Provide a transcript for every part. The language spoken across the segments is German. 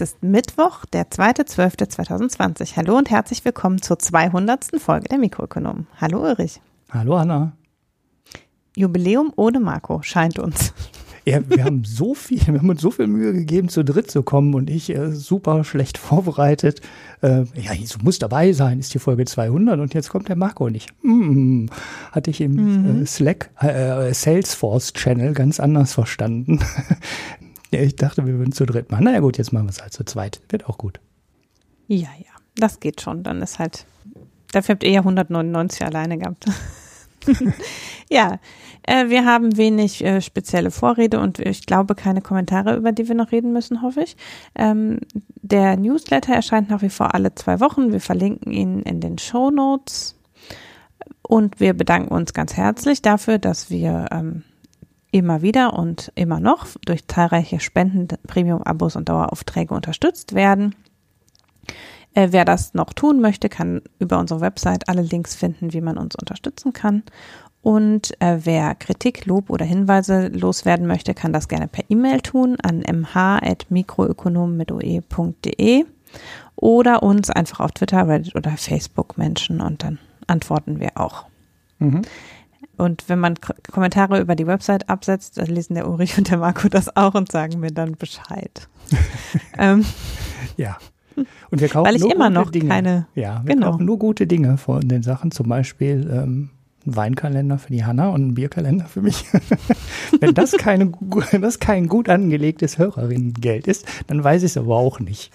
Es ist Mittwoch, der 2.12.2020. Hallo und herzlich willkommen zur 200. Folge der Mikroökonomen. Hallo Ulrich. Hallo Anna. Jubiläum ohne Marco, scheint uns. Ja, wir haben so viel, wir haben uns so viel Mühe gegeben, zu dritt zu kommen und ich äh, super schlecht vorbereitet. Äh, ja, so muss dabei sein, ist die Folge 200 und jetzt kommt der Marco nicht. Mm, hatte ich im mhm. äh, Slack, äh, Salesforce Channel ganz anders verstanden. Ja, ich dachte, wir würden zu dritt machen. Naja gut, jetzt machen wir es halt zu zweit. Wird auch gut. Ja, ja, das geht schon. Dann ist halt, dafür habt ihr ja 199 alleine gehabt. ja, äh, wir haben wenig äh, spezielle Vorrede und ich glaube keine Kommentare, über die wir noch reden müssen, hoffe ich. Ähm, der Newsletter erscheint nach wie vor alle zwei Wochen. Wir verlinken ihn in den Show Notes. Und wir bedanken uns ganz herzlich dafür, dass wir ähm, immer wieder und immer noch durch zahlreiche Spenden, Premium-Abos und Daueraufträge unterstützt werden. Äh, wer das noch tun möchte, kann über unsere Website alle Links finden, wie man uns unterstützen kann. Und äh, wer Kritik, Lob oder Hinweise loswerden möchte, kann das gerne per E-Mail tun an mh.mikroökonomen mit oe.de oder uns einfach auf Twitter, Reddit oder Facebook Menschen und dann antworten wir auch. Mhm. Und wenn man K Kommentare über die Website absetzt, dann lesen der Ulrich und der Marco das auch und sagen mir dann Bescheid. ähm, ja. Und wir kaufen Weil ich nur immer noch Dinge. keine. Ja, wir genau. kaufen nur gute Dinge von den Sachen, zum Beispiel ähm, einen Weinkalender für die Hanna und einen Bierkalender für mich. Wenn das, keine, das kein gut angelegtes Hörerinnengeld ist, dann weiß ich es aber auch nicht.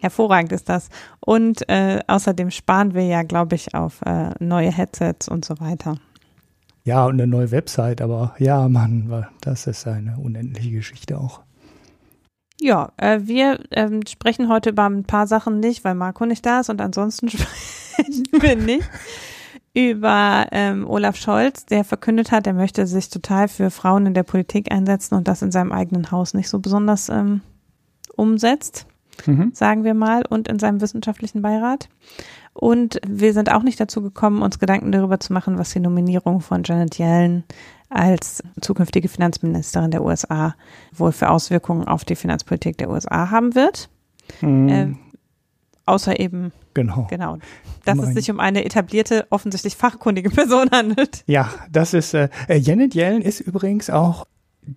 Hervorragend ist das. Und äh, außerdem sparen wir ja, glaube ich, auf äh, neue Headsets und so weiter. Ja, und eine neue Website, aber ja, Mann, das ist eine unendliche Geschichte auch. Ja, äh, wir ähm, sprechen heute über ein paar Sachen nicht, weil Marco nicht da ist und ansonsten sprechen wir nicht über ähm, Olaf Scholz, der verkündet hat, er möchte sich total für Frauen in der Politik einsetzen und das in seinem eigenen Haus nicht so besonders ähm, umsetzt, mhm. sagen wir mal, und in seinem wissenschaftlichen Beirat. Und wir sind auch nicht dazu gekommen, uns Gedanken darüber zu machen, was die Nominierung von Janet Yellen als zukünftige Finanzministerin der USA wohl für Auswirkungen auf die Finanzpolitik der USA haben wird. Mhm. Äh, außer eben Genau. Genau. Dass mein. es sich um eine etablierte, offensichtlich fachkundige Person handelt. Ja, das ist, äh, äh Janet Yellen ist übrigens auch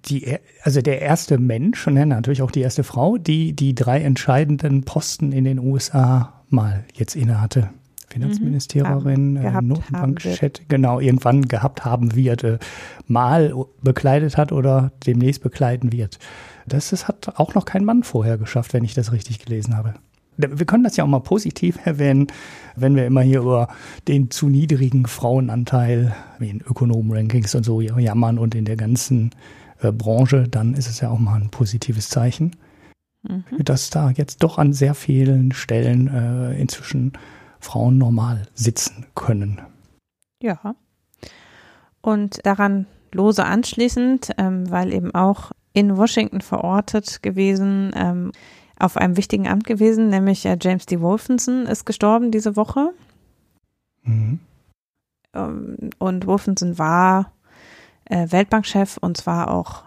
die, also der erste Mensch und natürlich auch die erste Frau, die die drei entscheidenden Posten in den USA mal jetzt innehatte. Finanzministerin, mhm, äh, Notenbankchef, genau, irgendwann gehabt haben wird, äh, mal bekleidet hat oder demnächst bekleiden wird. Das ist, hat auch noch kein Mann vorher geschafft, wenn ich das richtig gelesen habe. Wir können das ja auch mal positiv erwähnen, wenn wir immer hier über den zu niedrigen Frauenanteil in Ökonomen-Rankings und so jammern und in der ganzen äh, Branche, dann ist es ja auch mal ein positives Zeichen, mhm. dass da jetzt doch an sehr vielen Stellen äh, inzwischen Frauen normal sitzen können. Ja. Und daran lose anschließend, ähm, weil eben auch in Washington verortet gewesen, ähm, auf einem wichtigen Amt gewesen, nämlich äh, James D. Wolfenson ist gestorben diese Woche. Mhm. Ähm, und Wolfenson war Weltbankchef und zwar auch,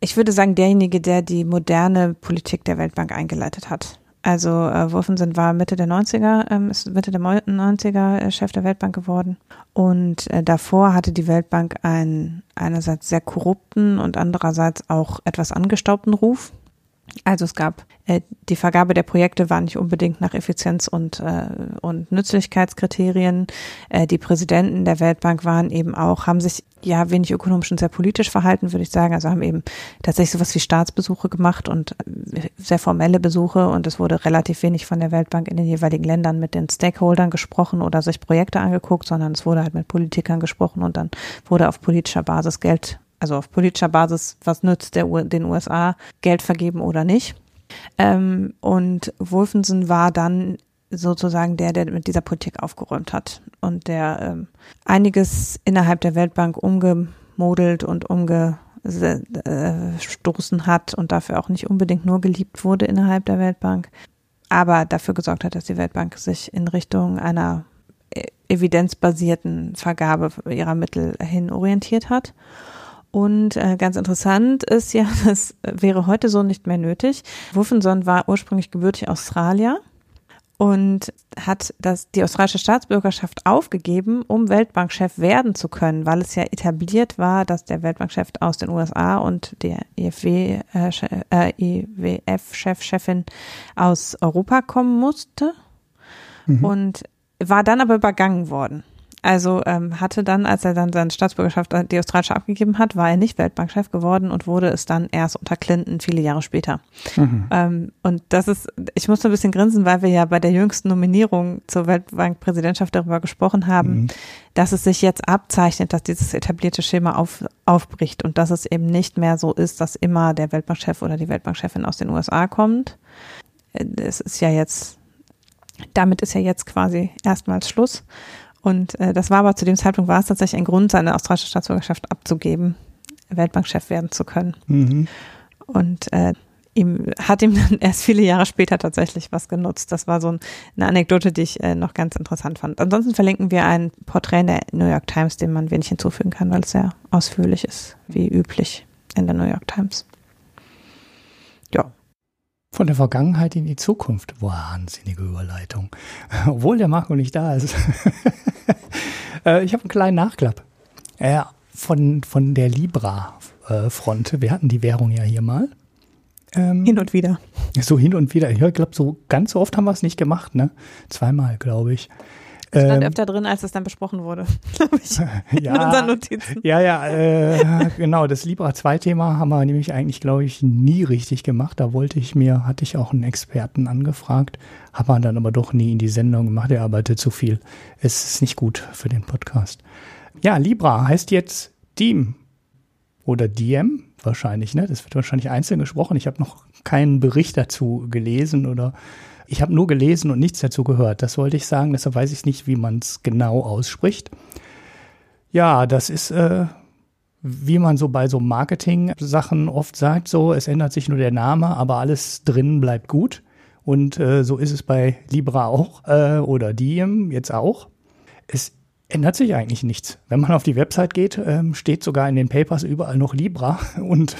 ich würde sagen, derjenige, der die moderne Politik der Weltbank eingeleitet hat. Also äh, Wolfenson war Mitte der 90er, ähm, ist Mitte der 90er äh, Chef der Weltbank geworden. Und äh, davor hatte die Weltbank einen einerseits sehr korrupten und andererseits auch etwas angestaubten Ruf. Also es gab äh, die Vergabe der Projekte war nicht unbedingt nach Effizienz und äh, und Nützlichkeitskriterien. Äh, die Präsidenten der Weltbank waren eben auch haben sich ja wenig ökonomisch und sehr politisch verhalten, würde ich sagen. Also haben eben tatsächlich sowas wie Staatsbesuche gemacht und äh, sehr formelle Besuche und es wurde relativ wenig von der Weltbank in den jeweiligen Ländern mit den Stakeholdern gesprochen oder sich Projekte angeguckt, sondern es wurde halt mit Politikern gesprochen und dann wurde auf politischer Basis Geld also auf politischer Basis, was nützt der, den USA, Geld vergeben oder nicht. Ähm, und Wolfenson war dann sozusagen der, der mit dieser Politik aufgeräumt hat und der ähm, einiges innerhalb der Weltbank umgemodelt und umgestoßen hat und dafür auch nicht unbedingt nur geliebt wurde innerhalb der Weltbank, aber dafür gesorgt hat, dass die Weltbank sich in Richtung einer e-, evidenzbasierten Vergabe ihrer Mittel hin orientiert hat. Und äh, ganz interessant ist ja, das wäre heute so nicht mehr nötig. Wolfenson war ursprünglich gebürtig Australier und hat das, die australische Staatsbürgerschaft aufgegeben, um Weltbankchef werden zu können, weil es ja etabliert war, dass der Weltbankchef aus den USA und der EFW, äh, äh, EWF-Chef, Chefin aus Europa kommen musste. Mhm. Und war dann aber übergangen worden. Also ähm, hatte dann, als er dann seine Staatsbürgerschaft, äh, die australische abgegeben hat, war er nicht Weltbankchef geworden und wurde es dann erst unter Clinton viele Jahre später. Mhm. Ähm, und das ist, ich musste ein bisschen grinsen, weil wir ja bei der jüngsten Nominierung zur Weltbankpräsidentschaft darüber gesprochen haben, mhm. dass es sich jetzt abzeichnet, dass dieses etablierte Schema auf, aufbricht und dass es eben nicht mehr so ist, dass immer der Weltbankchef oder die Weltbankchefin aus den USA kommt. Äh, es ist ja jetzt, damit ist ja jetzt quasi erstmals Schluss. Und äh, das war aber zu dem Zeitpunkt war es tatsächlich ein Grund, seine australische Staatsbürgerschaft abzugeben, Weltbankchef werden zu können. Mhm. Und äh, ihm hat ihm dann erst viele Jahre später tatsächlich was genutzt. Das war so ein, eine Anekdote, die ich äh, noch ganz interessant fand. Ansonsten verlinken wir ein Porträt in der New York Times, dem man wenig hinzufügen kann, weil es sehr ausführlich ist, wie üblich in der New York Times. Ja. Von der Vergangenheit in die Zukunft. Wahnsinnige Überleitung. Obwohl der Marco nicht da ist. Äh, ich habe einen kleinen Nachklapp. Äh, von, von der Libra-Front. Wir hatten die Währung ja hier mal. Ähm, hin und wieder. So hin und wieder. Ich glaube, so ganz so oft haben wir es nicht gemacht, ne? Zweimal, glaube ich. Das stand ähm, öfter drin, als es dann besprochen wurde, glaube ich. ja, in unseren Notizen. Ja, ja, äh, genau. Das Libra 2 Thema haben wir nämlich eigentlich, glaube ich, nie richtig gemacht. Da wollte ich mir, hatte ich auch einen Experten angefragt, habe man dann aber doch nie in die Sendung gemacht. Er arbeitet zu viel. Es ist nicht gut für den Podcast. Ja, Libra heißt jetzt Diem oder Diem wahrscheinlich, ne? Das wird wahrscheinlich einzeln gesprochen. Ich habe noch keinen Bericht dazu gelesen oder ich habe nur gelesen und nichts dazu gehört. Das wollte ich sagen, deshalb weiß ich nicht, wie man es genau ausspricht. Ja, das ist, äh, wie man so bei so Marketing-Sachen oft sagt, so, es ändert sich nur der Name, aber alles drin bleibt gut. Und äh, so ist es bei Libra auch äh, oder Diem jetzt auch. Es ändert sich eigentlich nichts. Wenn man auf die Website geht, ähm, steht sogar in den Papers überall noch Libra und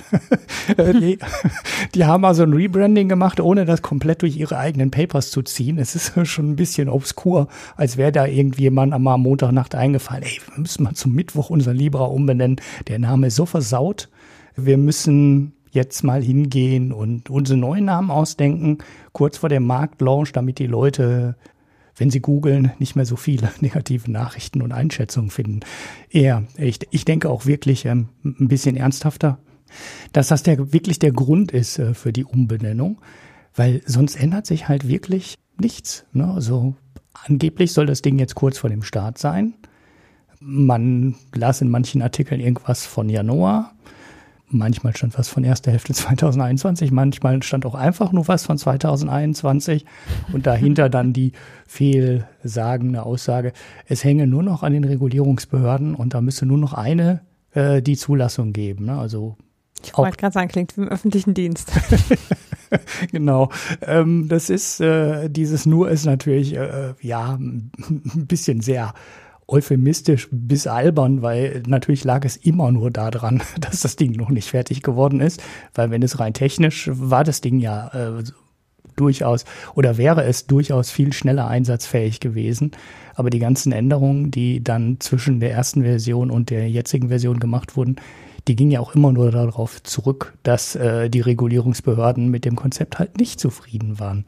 äh, die, die, haben also ein Rebranding gemacht, ohne das komplett durch ihre eigenen Papers zu ziehen. Es ist schon ein bisschen obskur, als wäre da irgendjemand am Montagnacht eingefallen, ey, wir müssen mal zum Mittwoch unser Libra umbenennen. Der Name ist so versaut. Wir müssen jetzt mal hingehen und unsere neuen Namen ausdenken, kurz vor dem Marktlaunch, damit die Leute wenn Sie googeln, nicht mehr so viele negative Nachrichten und Einschätzungen finden. Eher, ich, ich denke auch wirklich ähm, ein bisschen ernsthafter, dass das der, wirklich der Grund ist äh, für die Umbenennung, weil sonst ändert sich halt wirklich nichts. Ne? Also angeblich soll das Ding jetzt kurz vor dem Start sein. Man las in manchen Artikeln irgendwas von Januar. Manchmal stand was von erster Hälfte 2021, manchmal stand auch einfach nur was von 2021 und dahinter dann die fehlsagende Aussage, es hänge nur noch an den Regulierungsbehörden und da müsse nur noch eine äh, die Zulassung geben. Ne? Also ich wollte gerade sagen, klingt wie im öffentlichen Dienst. genau. Ähm, das ist, äh, dieses nur ist natürlich, äh, ja, ein bisschen sehr euphemistisch bis albern, weil natürlich lag es immer nur daran, dass das Ding noch nicht fertig geworden ist, weil wenn es rein technisch war das Ding ja äh, durchaus oder wäre es durchaus viel schneller einsatzfähig gewesen. Aber die ganzen Änderungen, die dann zwischen der ersten Version und der jetzigen Version gemacht wurden, die gingen ja auch immer nur darauf zurück, dass äh, die Regulierungsbehörden mit dem Konzept halt nicht zufrieden waren.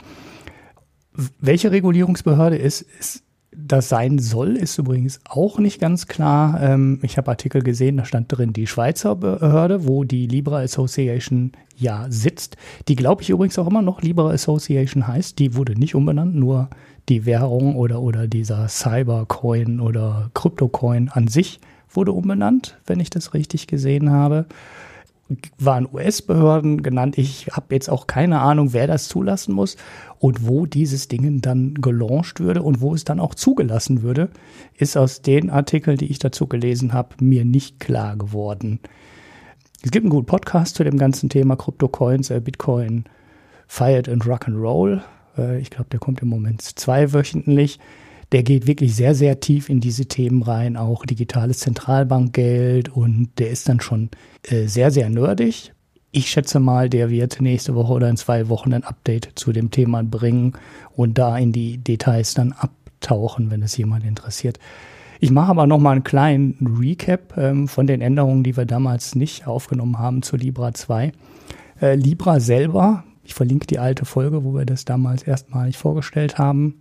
Welche Regulierungsbehörde ist, ist das sein soll, ist übrigens auch nicht ganz klar. Ähm, ich habe Artikel gesehen, da stand drin die Schweizer Behörde, wo die Libra Association ja sitzt. Die glaube ich übrigens auch immer noch Libra Association heißt. Die wurde nicht umbenannt, nur die Währung oder, oder dieser Cybercoin oder Kryptocoin an sich wurde umbenannt, wenn ich das richtig gesehen habe waren US-Behörden genannt. Ich habe jetzt auch keine Ahnung, wer das zulassen muss und wo dieses Ding dann gelauncht würde und wo es dann auch zugelassen würde, ist aus den Artikeln, die ich dazu gelesen habe, mir nicht klar geworden. Es gibt einen guten Podcast zu dem ganzen Thema Kryptocoins, äh, Bitcoin, Fired and Rock and Roll. Äh, ich glaube, der kommt im Moment zweiwöchentlich. Der geht wirklich sehr, sehr tief in diese Themen rein, auch digitales Zentralbankgeld und der ist dann schon äh, sehr, sehr nerdig. Ich schätze mal, der wird nächste Woche oder in zwei Wochen ein Update zu dem Thema bringen und da in die Details dann abtauchen, wenn es jemand interessiert. Ich mache aber noch mal einen kleinen Recap ähm, von den Änderungen, die wir damals nicht aufgenommen haben zu Libra 2. Äh, Libra selber, ich verlinke die alte Folge, wo wir das damals erstmalig vorgestellt haben,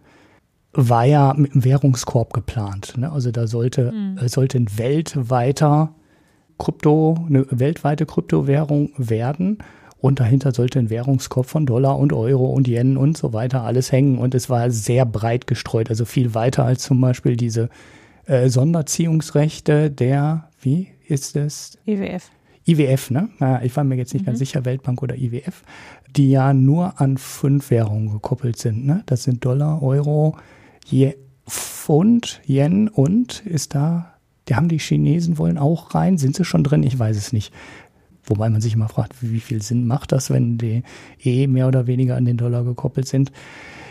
war ja mit einem Währungskorb geplant. Ne? Also da sollte, mhm. sollte ein weltweiter Krypto, eine weltweite Kryptowährung werden. Und dahinter sollte ein Währungskorb von Dollar und Euro und Yen und so weiter alles hängen. Und es war sehr breit gestreut, also viel weiter als zum Beispiel diese äh, Sonderziehungsrechte der, wie ist das? IWF. IWF, ne? Ich war mir jetzt nicht mhm. ganz sicher, Weltbank oder IWF, die ja nur an fünf Währungen gekoppelt sind. Ne? Das sind Dollar, Euro, Je Pfund, Yen und ist da, die haben die Chinesen wollen auch rein, sind sie schon drin? Ich weiß es nicht. Wobei man sich immer fragt, wie viel Sinn macht das, wenn die eh mehr oder weniger an den Dollar gekoppelt sind.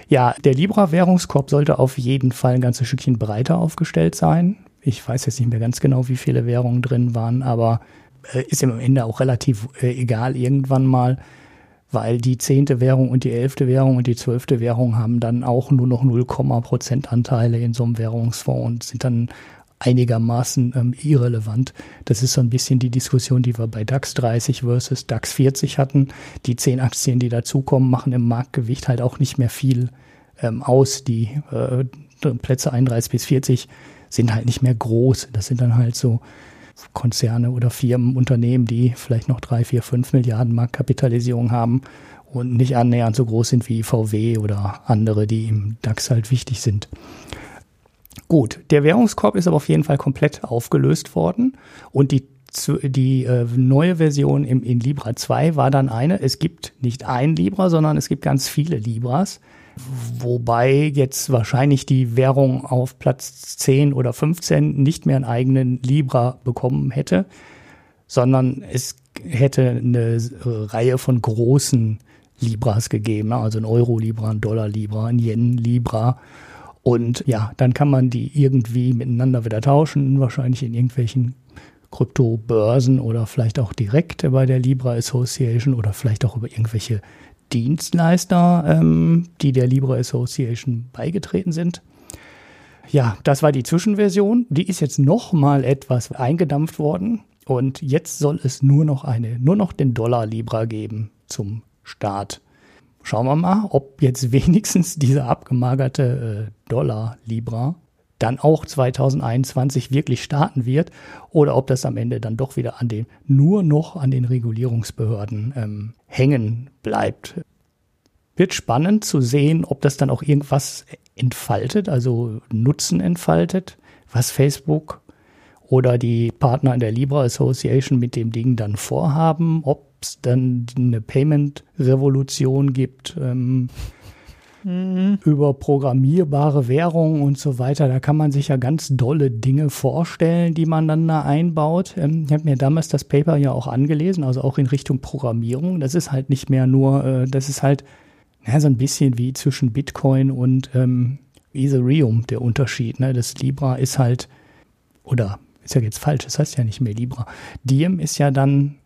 Ja, der Libra-Währungskorb sollte auf jeden Fall ein ganzes Stückchen breiter aufgestellt sein. Ich weiß jetzt nicht mehr ganz genau, wie viele Währungen drin waren, aber äh, ist im Ende auch relativ äh, egal irgendwann mal, weil die zehnte Währung und die elfte Währung und die zwölfte Währung haben dann auch nur noch 0, Prozentanteile in so einem Währungsfonds und sind dann einigermaßen ähm, irrelevant. Das ist so ein bisschen die Diskussion, die wir bei DAX 30 versus DAX 40 hatten. Die zehn Aktien, die dazukommen, machen im Marktgewicht halt auch nicht mehr viel ähm, aus. Die äh, Plätze 31 bis 40 sind halt nicht mehr groß. Das sind dann halt so Konzerne oder Firmen, Unternehmen, die vielleicht noch drei, vier, fünf Milliarden Marktkapitalisierung haben und nicht annähernd so groß sind wie VW oder andere, die im DAX halt wichtig sind. Gut, der Währungskorb ist aber auf jeden Fall komplett aufgelöst worden und die die äh, neue Version im, in Libra 2 war dann eine, es gibt nicht ein Libra, sondern es gibt ganz viele Libras, wobei jetzt wahrscheinlich die Währung auf Platz 10 oder 15 nicht mehr einen eigenen Libra bekommen hätte, sondern es hätte eine Reihe von großen Libras gegeben, also ein Euro-Libra, ein Dollar-Libra, ein Yen-Libra. Und ja, dann kann man die irgendwie miteinander wieder tauschen, wahrscheinlich in irgendwelchen Kryptobörsen oder vielleicht auch direkt bei der Libra Association oder vielleicht auch über irgendwelche Dienstleister, ähm, die der Libra Association beigetreten sind. Ja, das war die Zwischenversion. Die ist jetzt noch mal etwas eingedampft worden und jetzt soll es nur noch eine, nur noch den Dollar Libra geben zum Start. Schauen wir mal, ob jetzt wenigstens dieser abgemagerte äh, Dollar Libra dann auch 2021 wirklich starten wird oder ob das am Ende dann doch wieder an den, nur noch an den Regulierungsbehörden ähm, hängen bleibt. Wird spannend zu sehen, ob das dann auch irgendwas entfaltet, also Nutzen entfaltet, was Facebook oder die Partner in der Libra Association mit dem Ding dann vorhaben, ob es dann eine Payment-Revolution gibt. Ähm, mhm. über programmierbare Währungen und so weiter. Da kann man sich ja ganz dolle Dinge vorstellen, die man dann da einbaut. Ähm, ich habe mir damals das Paper ja auch angelesen, also auch in Richtung Programmierung. Das ist halt nicht mehr nur, äh, das ist halt ja, so ein bisschen wie zwischen Bitcoin und ähm, Ethereum der Unterschied. Ne? Das Libra ist halt, oder ist ja jetzt falsch, das heißt ja nicht mehr Libra. Diem ist ja dann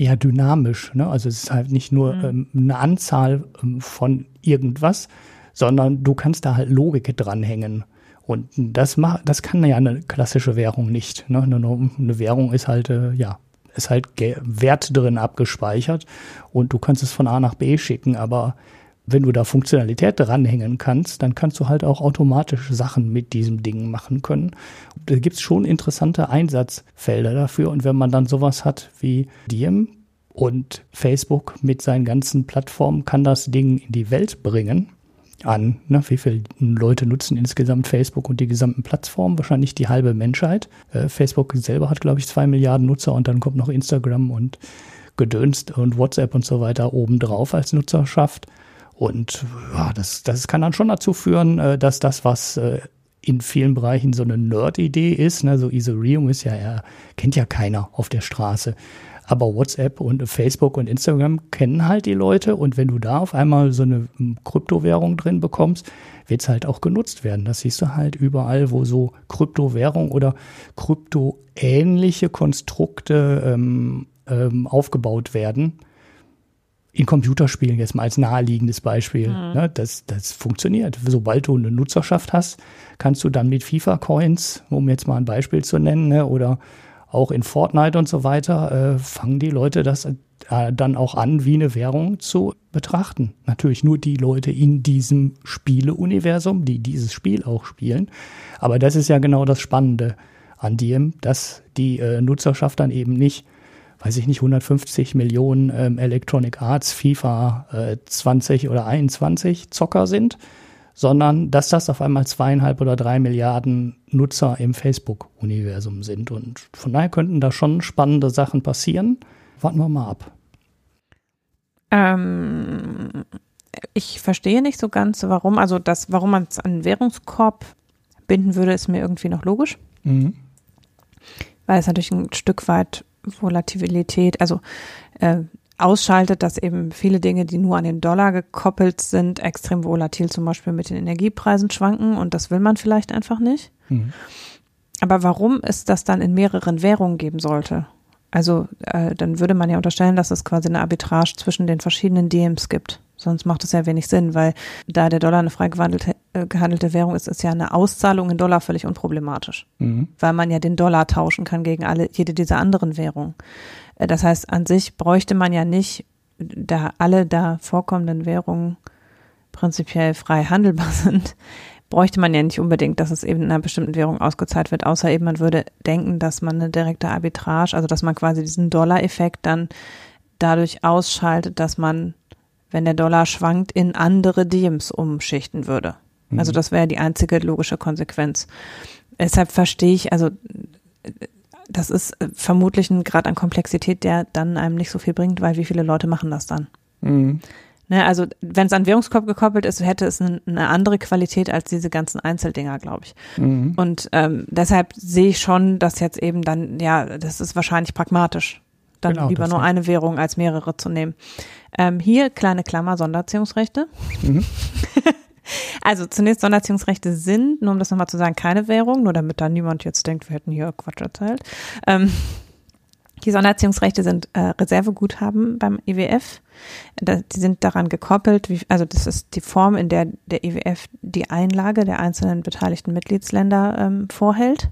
eher dynamisch. Ne? Also es ist halt nicht nur mhm. ähm, eine Anzahl ähm, von irgendwas, sondern du kannst da halt Logik dranhängen. Und das macht, das kann ja eine klassische Währung nicht. Ne? Eine, eine Währung ist halt, äh, ja, ist halt Wert drin abgespeichert und du kannst es von A nach B schicken, aber wenn du da Funktionalität dranhängen kannst, dann kannst du halt auch automatisch Sachen mit diesem Ding machen können. Da gibt es schon interessante Einsatzfelder dafür. Und wenn man dann sowas hat wie Diem und Facebook mit seinen ganzen Plattformen kann das Ding in die Welt bringen, an. Ne? Wie viele Leute nutzen insgesamt Facebook und die gesamten Plattformen? Wahrscheinlich die halbe Menschheit. Äh, Facebook selber hat, glaube ich, zwei Milliarden Nutzer und dann kommt noch Instagram und Gedönst und WhatsApp und so weiter obendrauf als Nutzerschaft. Und ja, das, das kann dann schon dazu führen, äh, dass das, was äh, in vielen Bereichen so eine Nerd-Idee ist, ne, so Ethereum ist ja, ja, kennt ja keiner auf der Straße. Aber WhatsApp und Facebook und Instagram kennen halt die Leute und wenn du da auf einmal so eine Kryptowährung drin bekommst, wird es halt auch genutzt werden. Das siehst du halt überall, wo so Kryptowährung oder kryptoähnliche Konstrukte ähm, ähm, aufgebaut werden. In Computerspielen jetzt mal als naheliegendes Beispiel. Mhm. Ne, das, das funktioniert. Sobald du eine Nutzerschaft hast, kannst du dann mit FIFA-Coins, um jetzt mal ein Beispiel zu nennen, ne, oder auch in Fortnite und so weiter, äh, fangen die Leute das äh, dann auch an, wie eine Währung zu betrachten. Natürlich nur die Leute in diesem Spieleuniversum, die dieses Spiel auch spielen. Aber das ist ja genau das Spannende an Diem, dass die äh, Nutzerschaft dann eben nicht, weiß ich nicht, 150 Millionen ähm, Electronic Arts, FIFA äh, 20 oder 21 Zocker sind, sondern dass das auf einmal zweieinhalb oder drei Milliarden Nutzer im Facebook-Universum sind. Und von daher könnten da schon spannende Sachen passieren. Warten wir mal ab. Ähm, ich verstehe nicht so ganz, warum. Also das, warum man es an den Währungskorb binden würde, ist mir irgendwie noch logisch. Mhm. Weil es natürlich ein Stück weit Volatilität, also äh, ausschaltet, dass eben viele Dinge, die nur an den Dollar gekoppelt sind, extrem volatil zum Beispiel mit den Energiepreisen schwanken und das will man vielleicht einfach nicht. Mhm. Aber warum es das dann in mehreren Währungen geben sollte? Also äh, dann würde man ja unterstellen, dass es quasi eine Arbitrage zwischen den verschiedenen DMs gibt. Sonst macht es ja wenig Sinn, weil da der Dollar eine frei gewandelte, äh, gehandelte Währung ist, ist ja eine Auszahlung in Dollar völlig unproblematisch. Mhm. Weil man ja den Dollar tauschen kann gegen alle, jede dieser anderen Währungen. Äh, das heißt, an sich bräuchte man ja nicht, da alle da vorkommenden Währungen prinzipiell frei handelbar sind, bräuchte man ja nicht unbedingt, dass es eben in einer bestimmten Währung ausgezahlt wird, außer eben man würde denken, dass man eine direkte Arbitrage, also dass man quasi diesen Dollar-Effekt dann dadurch ausschaltet, dass man, wenn der Dollar schwankt, in andere Diems umschichten würde. Mhm. Also das wäre die einzige logische Konsequenz. Deshalb verstehe ich, also das ist äh, vermutlich ein Grad an Komplexität, der dann einem nicht so viel bringt, weil wie viele Leute machen das dann? Mhm. Ne, also wenn es an Währungskorb gekoppelt ist, hätte es eine, eine, andere Qualität als diese ganzen Einzeldinger, glaube ich. Mhm. Und ähm, deshalb sehe ich schon, dass jetzt eben dann, ja, das ist wahrscheinlich pragmatisch, dann genau, lieber nur eine Währung als mehrere zu nehmen. Ähm, hier kleine Klammer Sonderziehungsrechte. Mhm. Also zunächst Sonderziehungsrechte sind, nur um das nochmal zu sagen, keine Währung, nur damit da niemand jetzt denkt, wir hätten hier Quatsch erzählt. Ähm, die Sonderziehungsrechte sind äh, Reserveguthaben beim IWF. E da, die sind daran gekoppelt, wie, also das ist die Form, in der der IWF e die Einlage der einzelnen beteiligten Mitgliedsländer ähm, vorhält.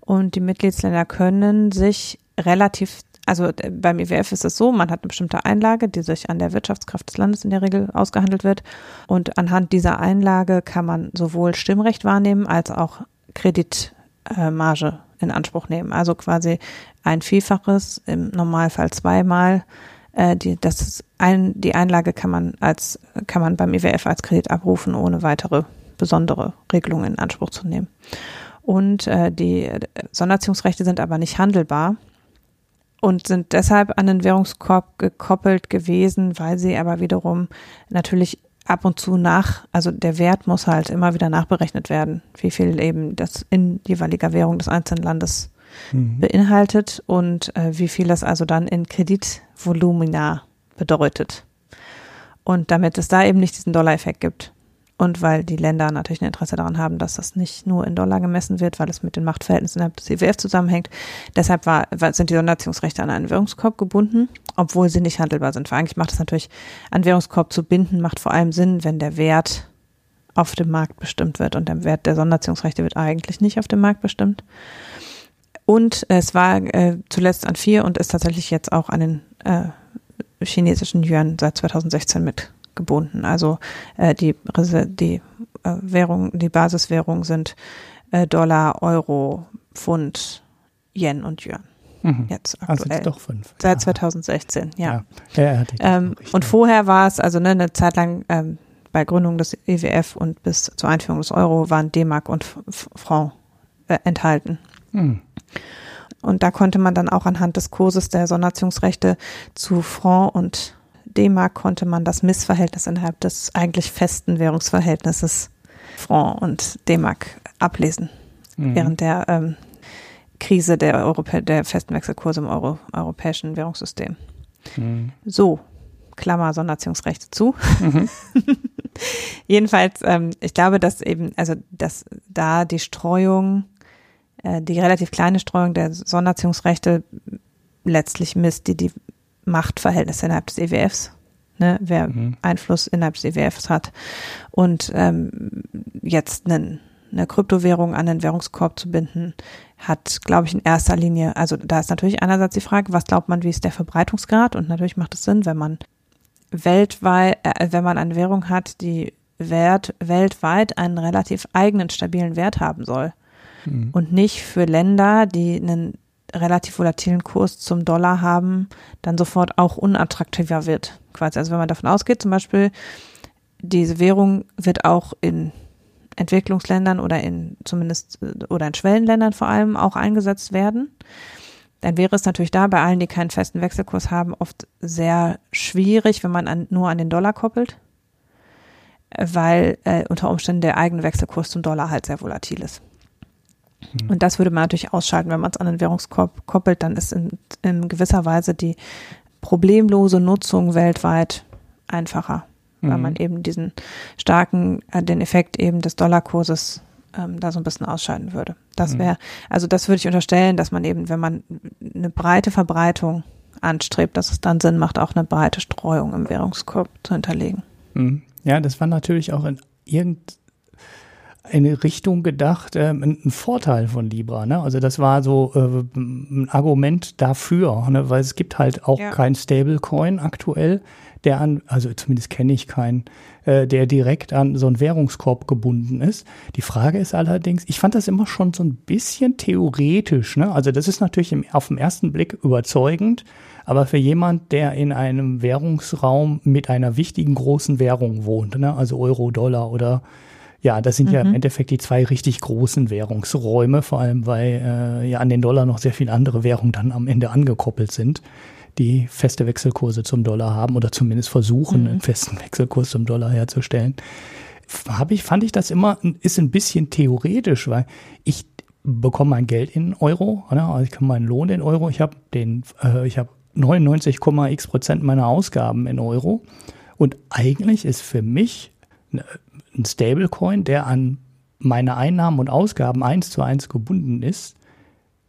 Und die Mitgliedsländer können sich relativ also äh, beim IWF ist es so, man hat eine bestimmte Einlage, die sich an der Wirtschaftskraft des Landes in der Regel ausgehandelt wird. Und anhand dieser Einlage kann man sowohl Stimmrecht wahrnehmen als auch Kreditmarge in Anspruch nehmen. Also quasi ein Vielfaches, im Normalfall zweimal. Äh, die, das ein, die Einlage kann man als, kann man beim IWF als Kredit abrufen, ohne weitere besondere Regelungen in Anspruch zu nehmen. Und äh, die äh, Sonderziehungsrechte sind aber nicht handelbar und sind deshalb an den Währungskorb gekoppelt gewesen, weil sie aber wiederum natürlich ab und zu nach, also der Wert muss halt immer wieder nachberechnet werden, wie viel eben das in jeweiliger Währung des einzelnen Landes mhm. beinhaltet und äh, wie viel das also dann in Kreditvolumina bedeutet. Und damit es da eben nicht diesen Dollar-Effekt gibt, und weil die Länder natürlich ein Interesse daran haben, dass das nicht nur in Dollar gemessen wird, weil es mit den Machtverhältnissen innerhalb des IWF zusammenhängt. Deshalb war, sind die Sonderziehungsrechte an einen Währungskorb gebunden, obwohl sie nicht handelbar sind. Weil eigentlich macht es natürlich, einen Währungskorb zu binden, macht vor allem Sinn, wenn der Wert auf dem Markt bestimmt wird. Und der Wert der Sonderziehungsrechte wird eigentlich nicht auf dem Markt bestimmt. Und es war äh, zuletzt an vier und ist tatsächlich jetzt auch an den äh, chinesischen Yuan seit 2016 mit gebunden. Also äh, die, die äh, Währung, die Basiswährung sind äh, Dollar, Euro, Pfund, Yen und Yuan. Mhm. Jetzt aktuell. Also jetzt doch fünf. Seit ja. 2016, ja. ja. ja ähm, und vorher war es, also ne, eine Zeit lang ähm, bei Gründung des EWF und bis zur Einführung des Euro waren D-Mark und Franc äh, enthalten. Mhm. Und da konnte man dann auch anhand des Kurses der Sonderziehungsrechte zu Franc und D-Mark konnte man das Missverhältnis innerhalb des eigentlich festen Währungsverhältnisses Franc und D-Mark ablesen. Mhm. Während der ähm, Krise der, Europä der festen Wechselkurse im Euro europäischen Währungssystem. Mhm. So, Klammer Sonderziehungsrechte zu. Mhm. Jedenfalls, ähm, ich glaube, dass eben, also dass da die Streuung, äh, die relativ kleine Streuung der Sonderziehungsrechte letztlich misst, die die Machtverhältnisse innerhalb des EWFs, ne, wer mhm. Einfluss innerhalb des EWFs hat und ähm, jetzt einen, eine Kryptowährung an den Währungskorb zu binden, hat, glaube ich, in erster Linie, also da ist natürlich einerseits die Frage, was glaubt man, wie ist der Verbreitungsgrad? Und natürlich macht es Sinn, wenn man weltweit, äh, wenn man eine Währung hat, die Wert, weltweit einen relativ eigenen, stabilen Wert haben soll. Mhm. Und nicht für Länder, die einen relativ volatilen Kurs zum Dollar haben, dann sofort auch unattraktiver wird. Quasi. Also wenn man davon ausgeht, zum Beispiel, diese Währung wird auch in Entwicklungsländern oder in zumindest oder in Schwellenländern vor allem auch eingesetzt werden, dann wäre es natürlich da bei allen, die keinen festen Wechselkurs haben, oft sehr schwierig, wenn man an, nur an den Dollar koppelt, weil äh, unter Umständen der eigene Wechselkurs zum Dollar halt sehr volatil ist. Und das würde man natürlich ausschalten, wenn man es an den Währungskorb koppelt, dann ist in, in gewisser Weise die problemlose Nutzung weltweit einfacher weil mhm. man eben diesen starken, äh, den Effekt eben des Dollarkurses ähm, da so ein bisschen ausscheiden würde. Das wäre, mhm. also das würde ich unterstellen, dass man eben, wenn man eine breite Verbreitung anstrebt, dass es dann Sinn macht, auch eine breite Streuung im Währungskorb zu hinterlegen. Mhm. Ja, das war natürlich auch in irgendeine Richtung gedacht, äh, ein Vorteil von Libra. Ne? Also das war so äh, ein Argument dafür, ne? weil es gibt halt auch ja. kein Stablecoin aktuell der an, also zumindest kenne ich keinen, äh, der direkt an so einen Währungskorb gebunden ist. Die Frage ist allerdings, ich fand das immer schon so ein bisschen theoretisch. Ne? Also das ist natürlich im, auf den ersten Blick überzeugend, aber für jemand, der in einem Währungsraum mit einer wichtigen großen Währung wohnt, ne? also Euro, Dollar oder ja, das sind mhm. ja im mhm. Endeffekt die zwei richtig großen Währungsräume, vor allem weil äh, ja an den Dollar noch sehr viele andere Währungen dann am Ende angekoppelt sind die feste Wechselkurse zum Dollar haben oder zumindest versuchen, mhm. einen festen Wechselkurs zum Dollar herzustellen. Habe ich, fand ich das immer, ist ein bisschen theoretisch, weil ich bekomme mein Geld in Euro, oder? also ich kann meinen Lohn in Euro, ich habe den, äh, ich habe 99,x Prozent meiner Ausgaben in Euro und eigentlich ist für mich ne, ein Stablecoin, der an meine Einnahmen und Ausgaben eins zu eins gebunden ist,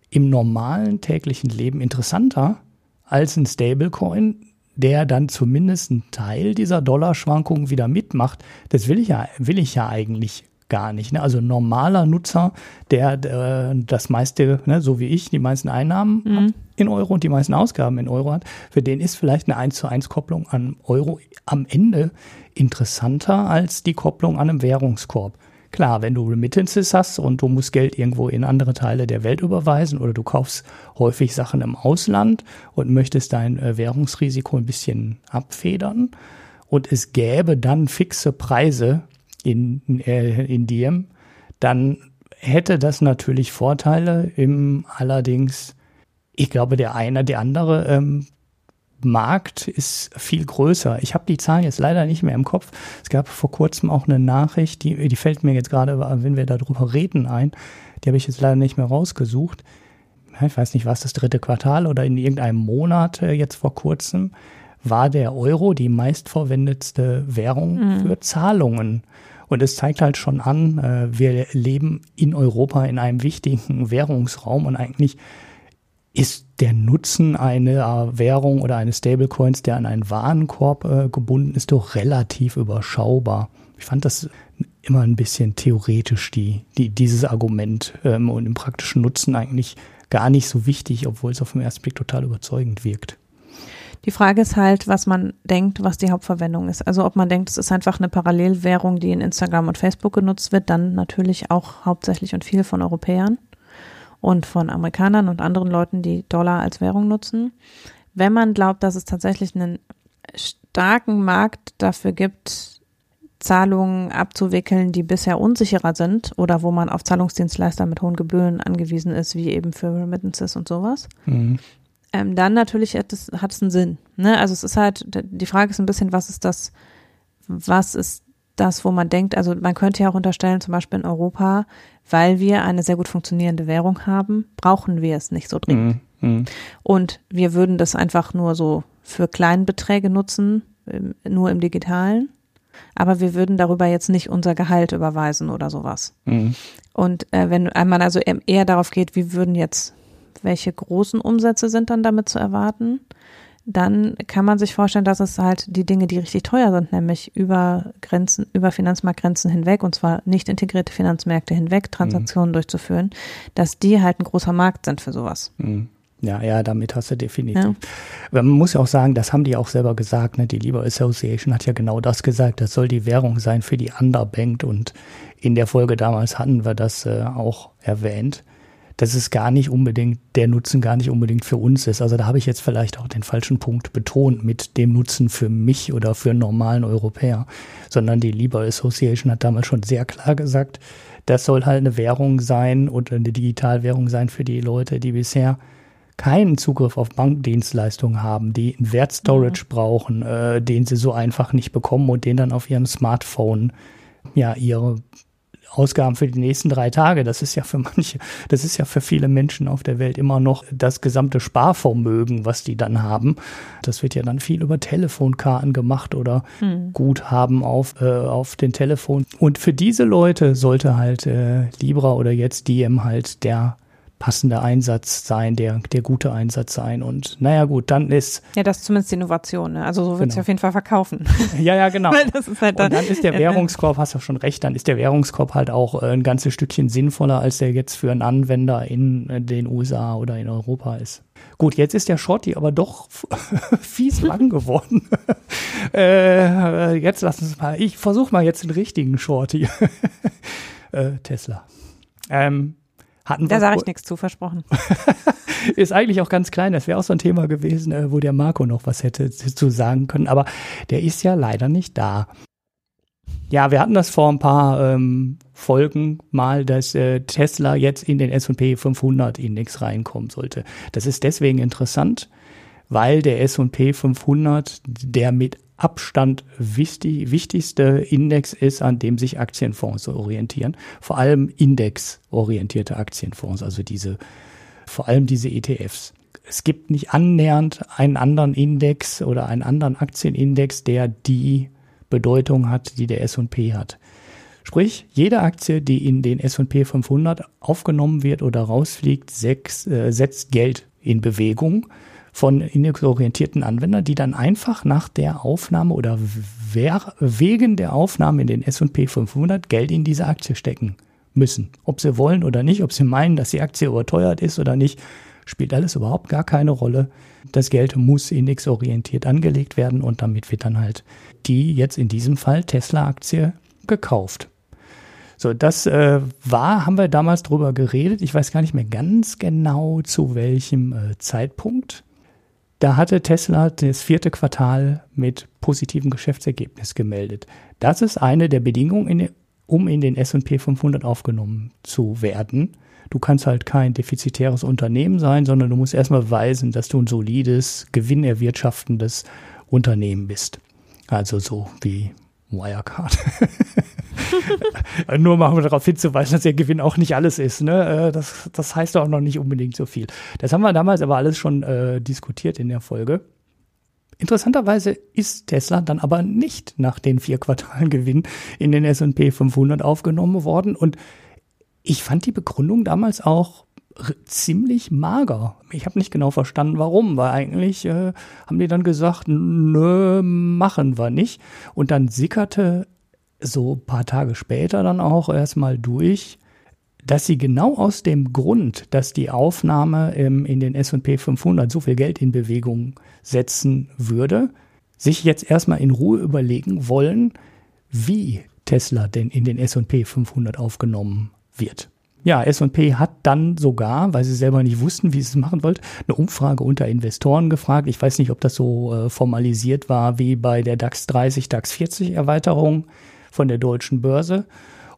im normalen täglichen Leben interessanter als ein Stablecoin, der dann zumindest einen Teil dieser Dollarschwankungen wieder mitmacht. Das will ich ja, will ich ja eigentlich gar nicht. Ne? Also ein normaler Nutzer, der äh, das meiste, ne, so wie ich, die meisten Einnahmen mhm. in Euro und die meisten Ausgaben in Euro hat, für den ist vielleicht eine 1 zu 1 Kopplung an Euro am Ende interessanter als die Kopplung an einem Währungskorb. Klar, wenn du Remittances hast und du musst Geld irgendwo in andere Teile der Welt überweisen oder du kaufst häufig Sachen im Ausland und möchtest dein äh, Währungsrisiko ein bisschen abfedern und es gäbe dann fixe Preise in, äh, in Diem, dann hätte das natürlich Vorteile. Im allerdings, ich glaube, der eine, der andere ähm, Markt ist viel größer. Ich habe die Zahlen jetzt leider nicht mehr im Kopf. Es gab vor kurzem auch eine Nachricht, die, die fällt mir jetzt gerade, wenn wir darüber reden, ein. Die habe ich jetzt leider nicht mehr rausgesucht. Ich weiß nicht, was das dritte Quartal oder in irgendeinem Monat äh, jetzt vor kurzem war der Euro die meistverwendetste Währung mhm. für Zahlungen. Und es zeigt halt schon an, äh, wir leben in Europa in einem wichtigen Währungsraum und eigentlich ist der Nutzen einer Währung oder eines Stablecoins, der an einen Warenkorb äh, gebunden ist, doch relativ überschaubar. Ich fand das immer ein bisschen theoretisch, die, die, dieses Argument ähm, und im praktischen Nutzen eigentlich gar nicht so wichtig, obwohl es auf den ersten Blick total überzeugend wirkt. Die Frage ist halt, was man denkt, was die Hauptverwendung ist. Also ob man denkt, es ist einfach eine Parallelwährung, die in Instagram und Facebook genutzt wird, dann natürlich auch hauptsächlich und viel von Europäern und von Amerikanern und anderen Leuten, die Dollar als Währung nutzen. Wenn man glaubt, dass es tatsächlich einen starken Markt dafür gibt, Zahlungen abzuwickeln, die bisher unsicherer sind oder wo man auf Zahlungsdienstleister mit hohen Gebühren angewiesen ist, wie eben für Remittances und sowas, mhm. Ähm, dann natürlich hat es, hat es einen Sinn. Ne? Also es ist halt, die Frage ist ein bisschen, was ist das, was ist das, wo man denkt, also man könnte ja auch unterstellen, zum Beispiel in Europa, weil wir eine sehr gut funktionierende Währung haben, brauchen wir es nicht so dringend. Mhm. Und wir würden das einfach nur so für Kleinbeträge nutzen, ähm, nur im digitalen. Aber wir würden darüber jetzt nicht unser Gehalt überweisen oder sowas. Mhm. Und äh, wenn man also eher darauf geht, wie würden jetzt, welche großen Umsätze sind dann damit zu erwarten? dann kann man sich vorstellen, dass es halt die Dinge, die richtig teuer sind, nämlich über Grenzen, über Finanzmarktgrenzen hinweg, und zwar nicht integrierte Finanzmärkte hinweg, Transaktionen mhm. durchzuführen, dass die halt ein großer Markt sind für sowas. Mhm. Ja, ja, damit hast du definitiv. Ja. Man muss ja auch sagen, das haben die auch selber gesagt, ne? Die Lieber Association hat ja genau das gesagt, das soll die Währung sein für die Underbanked und in der Folge damals hatten wir das äh, auch erwähnt dass es gar nicht unbedingt, der Nutzen gar nicht unbedingt für uns ist. Also da habe ich jetzt vielleicht auch den falschen Punkt betont mit dem Nutzen für mich oder für einen normalen Europäer, sondern die Libor Association hat damals schon sehr klar gesagt, das soll halt eine Währung sein oder eine Digitalwährung sein für die Leute, die bisher keinen Zugriff auf Bankdienstleistungen haben, die einen Wertstorage mhm. brauchen, äh, den sie so einfach nicht bekommen und den dann auf ihrem Smartphone ja ihre Ausgaben für die nächsten drei Tage. Das ist ja für manche, das ist ja für viele Menschen auf der Welt immer noch das gesamte Sparvermögen, was die dann haben. Das wird ja dann viel über Telefonkarten gemacht oder hm. Guthaben auf, äh, auf den Telefon. Und für diese Leute sollte halt äh, Libra oder jetzt Diem halt der passende Einsatz sein, der, der gute Einsatz sein. Und naja, gut, dann ist. Ja, das ist zumindest die Innovation. Ne? Also so wird es genau. auf jeden Fall verkaufen. Ja, ja, genau. Weil das ist halt dann, und dann ist der Währungskorb, hast du schon recht, dann ist der Währungskorb halt auch äh, ein ganzes Stückchen sinnvoller, als der jetzt für einen Anwender in äh, den USA oder in Europa ist. Gut, jetzt ist der Shorty aber doch fies lang geworden. äh, jetzt lassen Sie mal, ich versuche mal jetzt den richtigen Shorty. äh, Tesla. Ähm, hatten da sage ich nichts zu, versprochen. ist eigentlich auch ganz klein. Das wäre auch so ein Thema gewesen, äh, wo der Marco noch was hätte zu sagen können. Aber der ist ja leider nicht da. Ja, wir hatten das vor ein paar ähm, Folgen mal, dass äh, Tesla jetzt in den S&P 500 Index reinkommen sollte. Das ist deswegen interessant, weil der S&P 500 der mit Abstand wichtig, wichtigste Index ist, an dem sich Aktienfonds orientieren. Vor allem indexorientierte Aktienfonds, also diese, vor allem diese ETFs. Es gibt nicht annähernd einen anderen Index oder einen anderen Aktienindex, der die Bedeutung hat, die der S&P hat. Sprich, jede Aktie, die in den S&P 500 aufgenommen wird oder rausfliegt, sechs, äh, setzt Geld in Bewegung von indexorientierten Anwendern, die dann einfach nach der Aufnahme oder wegen der Aufnahme in den S&P 500 Geld in diese Aktie stecken müssen. Ob sie wollen oder nicht, ob sie meinen, dass die Aktie überteuert ist oder nicht, spielt alles überhaupt gar keine Rolle. Das Geld muss indexorientiert angelegt werden und damit wird dann halt die jetzt in diesem Fall Tesla-Aktie gekauft. So, das äh, war, haben wir damals drüber geredet. Ich weiß gar nicht mehr ganz genau zu welchem äh, Zeitpunkt. Da hatte Tesla das vierte Quartal mit positivem Geschäftsergebnis gemeldet. Das ist eine der Bedingungen, in, um in den S&P 500 aufgenommen zu werden. Du kannst halt kein defizitäres Unternehmen sein, sondern du musst erstmal beweisen, dass du ein solides, gewinnerwirtschaftendes Unternehmen bist. Also so wie Wirecard. Nur mal um darauf hinzuweisen, dass der Gewinn auch nicht alles ist. Ne? Äh, das, das heißt auch noch nicht unbedingt so viel. Das haben wir damals aber alles schon äh, diskutiert in der Folge. Interessanterweise ist Tesla dann aber nicht nach den vier Quartalen Gewinn in den S&P 500 aufgenommen worden und ich fand die Begründung damals auch ziemlich mager. Ich habe nicht genau verstanden, warum, weil eigentlich äh, haben die dann gesagt, nö, machen wir nicht. Und dann sickerte so ein paar Tage später dann auch erstmal durch, dass sie genau aus dem Grund, dass die Aufnahme ähm, in den S&P 500 so viel Geld in Bewegung setzen würde, sich jetzt erstmal in Ruhe überlegen wollen, wie Tesla denn in den S&P 500 aufgenommen wird. Ja, S&P hat dann sogar, weil sie selber nicht wussten, wie sie es machen wollte, eine Umfrage unter Investoren gefragt. Ich weiß nicht, ob das so äh, formalisiert war wie bei der DAX 30, DAX 40 Erweiterung von der deutschen Börse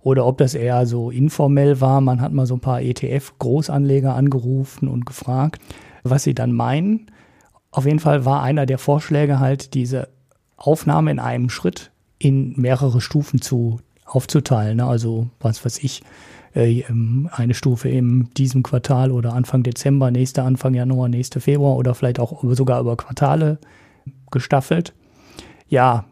oder ob das eher so informell war. Man hat mal so ein paar ETF-Großanleger angerufen und gefragt, was sie dann meinen. Auf jeden Fall war einer der Vorschläge halt diese Aufnahme in einem Schritt in mehrere Stufen zu aufzuteilen. Ne? Also was weiß ich, äh, eine Stufe in diesem Quartal oder Anfang Dezember, nächste Anfang Januar, nächste Februar oder vielleicht auch sogar über Quartale gestaffelt. Ja,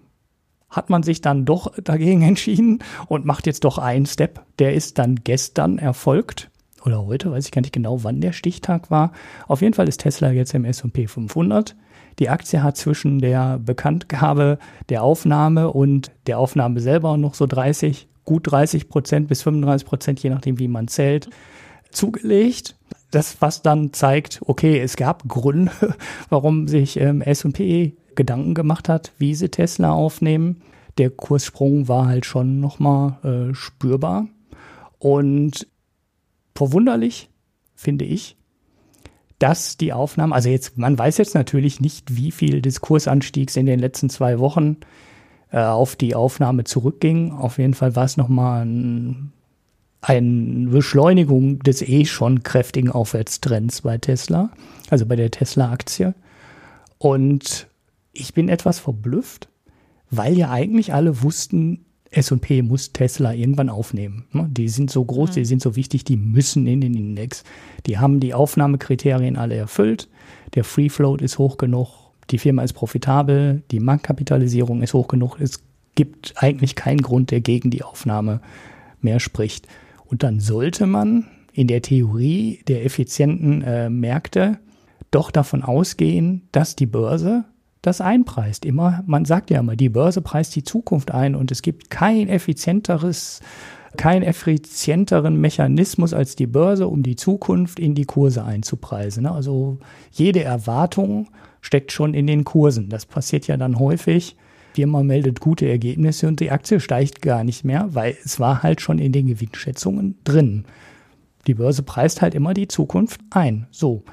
hat man sich dann doch dagegen entschieden und macht jetzt doch einen Step. Der ist dann gestern erfolgt oder heute, weiß ich gar nicht genau, wann der Stichtag war. Auf jeden Fall ist Tesla jetzt im S&P 500. Die Aktie hat zwischen der Bekanntgabe der Aufnahme und der Aufnahme selber noch so 30, gut 30 Prozent bis 35 Prozent, je nachdem, wie man zählt, zugelegt. Das, was dann zeigt, okay, es gab Gründe, warum sich ähm, S&P Gedanken gemacht hat, wie sie Tesla aufnehmen. Der Kurssprung war halt schon nochmal äh, spürbar. Und verwunderlich, finde ich, dass die Aufnahmen, also jetzt, man weiß jetzt natürlich nicht, wie viel des Kursanstiegs in den letzten zwei Wochen äh, auf die Aufnahme zurückging. Auf jeden Fall war es nochmal ein, eine Beschleunigung des eh schon kräftigen Aufwärtstrends bei Tesla, also bei der Tesla-Aktie. Und ich bin etwas verblüfft, weil ja eigentlich alle wussten, S&P muss Tesla irgendwann aufnehmen. Ne? Die sind so groß, mhm. die sind so wichtig, die müssen in den Index. Die haben die Aufnahmekriterien alle erfüllt. Der Free Float ist hoch genug. Die Firma ist profitabel. Die Marktkapitalisierung ist hoch genug. Es gibt eigentlich keinen Grund, der gegen die Aufnahme mehr spricht. Und dann sollte man in der Theorie der effizienten äh, Märkte doch davon ausgehen, dass die Börse das einpreist. Immer, man sagt ja immer, die Börse preist die Zukunft ein und es gibt kein effizienteres, keinen effizienteren Mechanismus als die Börse, um die Zukunft in die Kurse einzupreisen. Also jede Erwartung steckt schon in den Kursen. Das passiert ja dann häufig. Firma meldet gute Ergebnisse und die Aktie steigt gar nicht mehr, weil es war halt schon in den Gewinnschätzungen drin. Die Börse preist halt immer die Zukunft ein. So.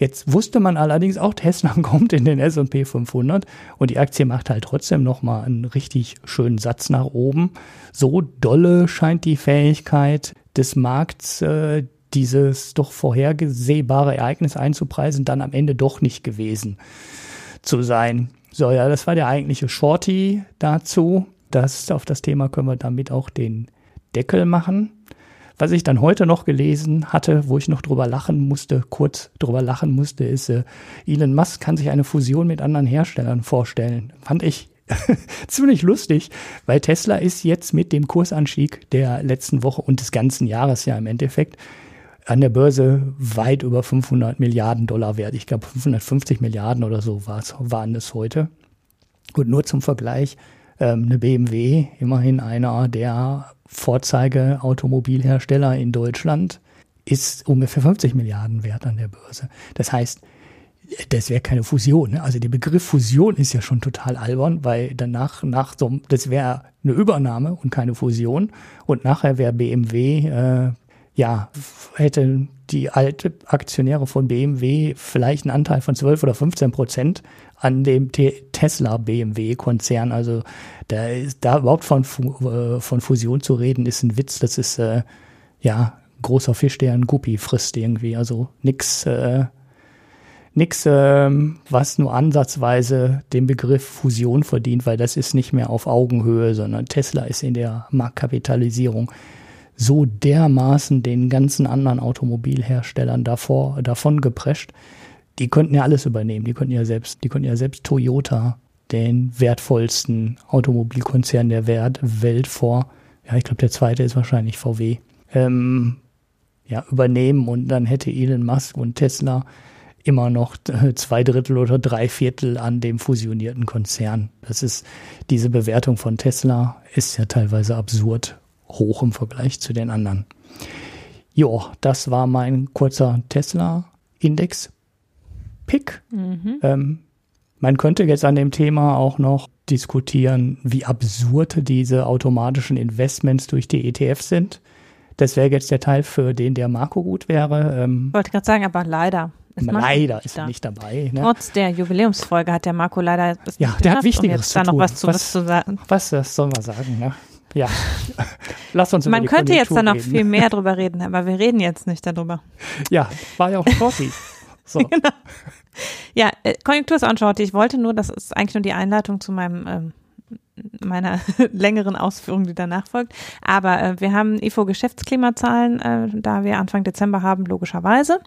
Jetzt wusste man allerdings auch, Tesla kommt in den S&P 500 und die Aktie macht halt trotzdem nochmal einen richtig schönen Satz nach oben. So dolle scheint die Fähigkeit des Markts, äh, dieses doch vorhergesehbare Ereignis einzupreisen, dann am Ende doch nicht gewesen zu sein. So, ja, das war der eigentliche Shorty dazu. Das, auf das Thema können wir damit auch den Deckel machen. Was ich dann heute noch gelesen hatte, wo ich noch drüber lachen musste, kurz drüber lachen musste, ist, äh, Elon Musk kann sich eine Fusion mit anderen Herstellern vorstellen. Fand ich ziemlich lustig, weil Tesla ist jetzt mit dem Kursanstieg der letzten Woche und des ganzen Jahres ja im Endeffekt an der Börse weit über 500 Milliarden Dollar wert. Ich glaube 550 Milliarden oder so waren es heute. Und nur zum Vergleich, ähm, eine BMW, immerhin einer der Vorzeige-Automobilhersteller in Deutschland, ist ungefähr 50 Milliarden wert an der Börse. Das heißt, das wäre keine Fusion. Ne? Also der Begriff Fusion ist ja schon total albern, weil danach, nach so, das wäre eine Übernahme und keine Fusion. Und nachher wäre BMW, äh, ja, hätte die alte Aktionäre von BMW vielleicht einen Anteil von 12 oder 15 Prozent an dem Tesla BMW Konzern. Also da ist da überhaupt von, äh, von Fusion zu reden, ist ein Witz. Das ist äh, ja großer Fisch, der einen Guppi frisst irgendwie. Also nix, äh, nix, äh, was nur ansatzweise den Begriff Fusion verdient, weil das ist nicht mehr auf Augenhöhe, sondern Tesla ist in der Marktkapitalisierung so dermaßen den ganzen anderen Automobilherstellern davor, davon geprescht, die könnten ja alles übernehmen. Die könnten ja selbst, die könnten ja selbst Toyota, den wertvollsten Automobilkonzern der Welt vor, ja, ich glaube, der zweite ist wahrscheinlich VW, ähm, ja, übernehmen und dann hätte Elon Musk und Tesla immer noch zwei Drittel oder drei Viertel an dem fusionierten Konzern. Das ist, diese Bewertung von Tesla ist ja teilweise absurd hoch im Vergleich zu den anderen. Jo, das war mein kurzer Tesla-Index Pick. Mhm. Ähm, man könnte jetzt an dem Thema auch noch diskutieren, wie absurd diese automatischen Investments durch die ETFs sind. Das wäre jetzt der Teil, für den der Marco gut wäre. Ähm, Wollte gerade sagen, aber leider. Ist leider ist er nicht dabei. Ne? Trotz der Jubiläumsfolge hat der Marco leider Ja, der hat Wichtigeres um da noch was zu, was, zu sagen. Was, was soll man sagen? Ne? Ja, lass uns Man könnte jetzt da noch reden. viel mehr drüber reden, aber wir reden jetzt nicht darüber. Ja, war ja auch Shorty. So. genau. Ja, äh, Konjunktur ist auch shorty. Ich wollte nur, das ist eigentlich nur die Einleitung zu meinem ähm, meiner längeren Ausführung, die danach folgt. Aber äh, wir haben IFO-Geschäftsklimazahlen, äh, da wir Anfang Dezember haben, logischerweise,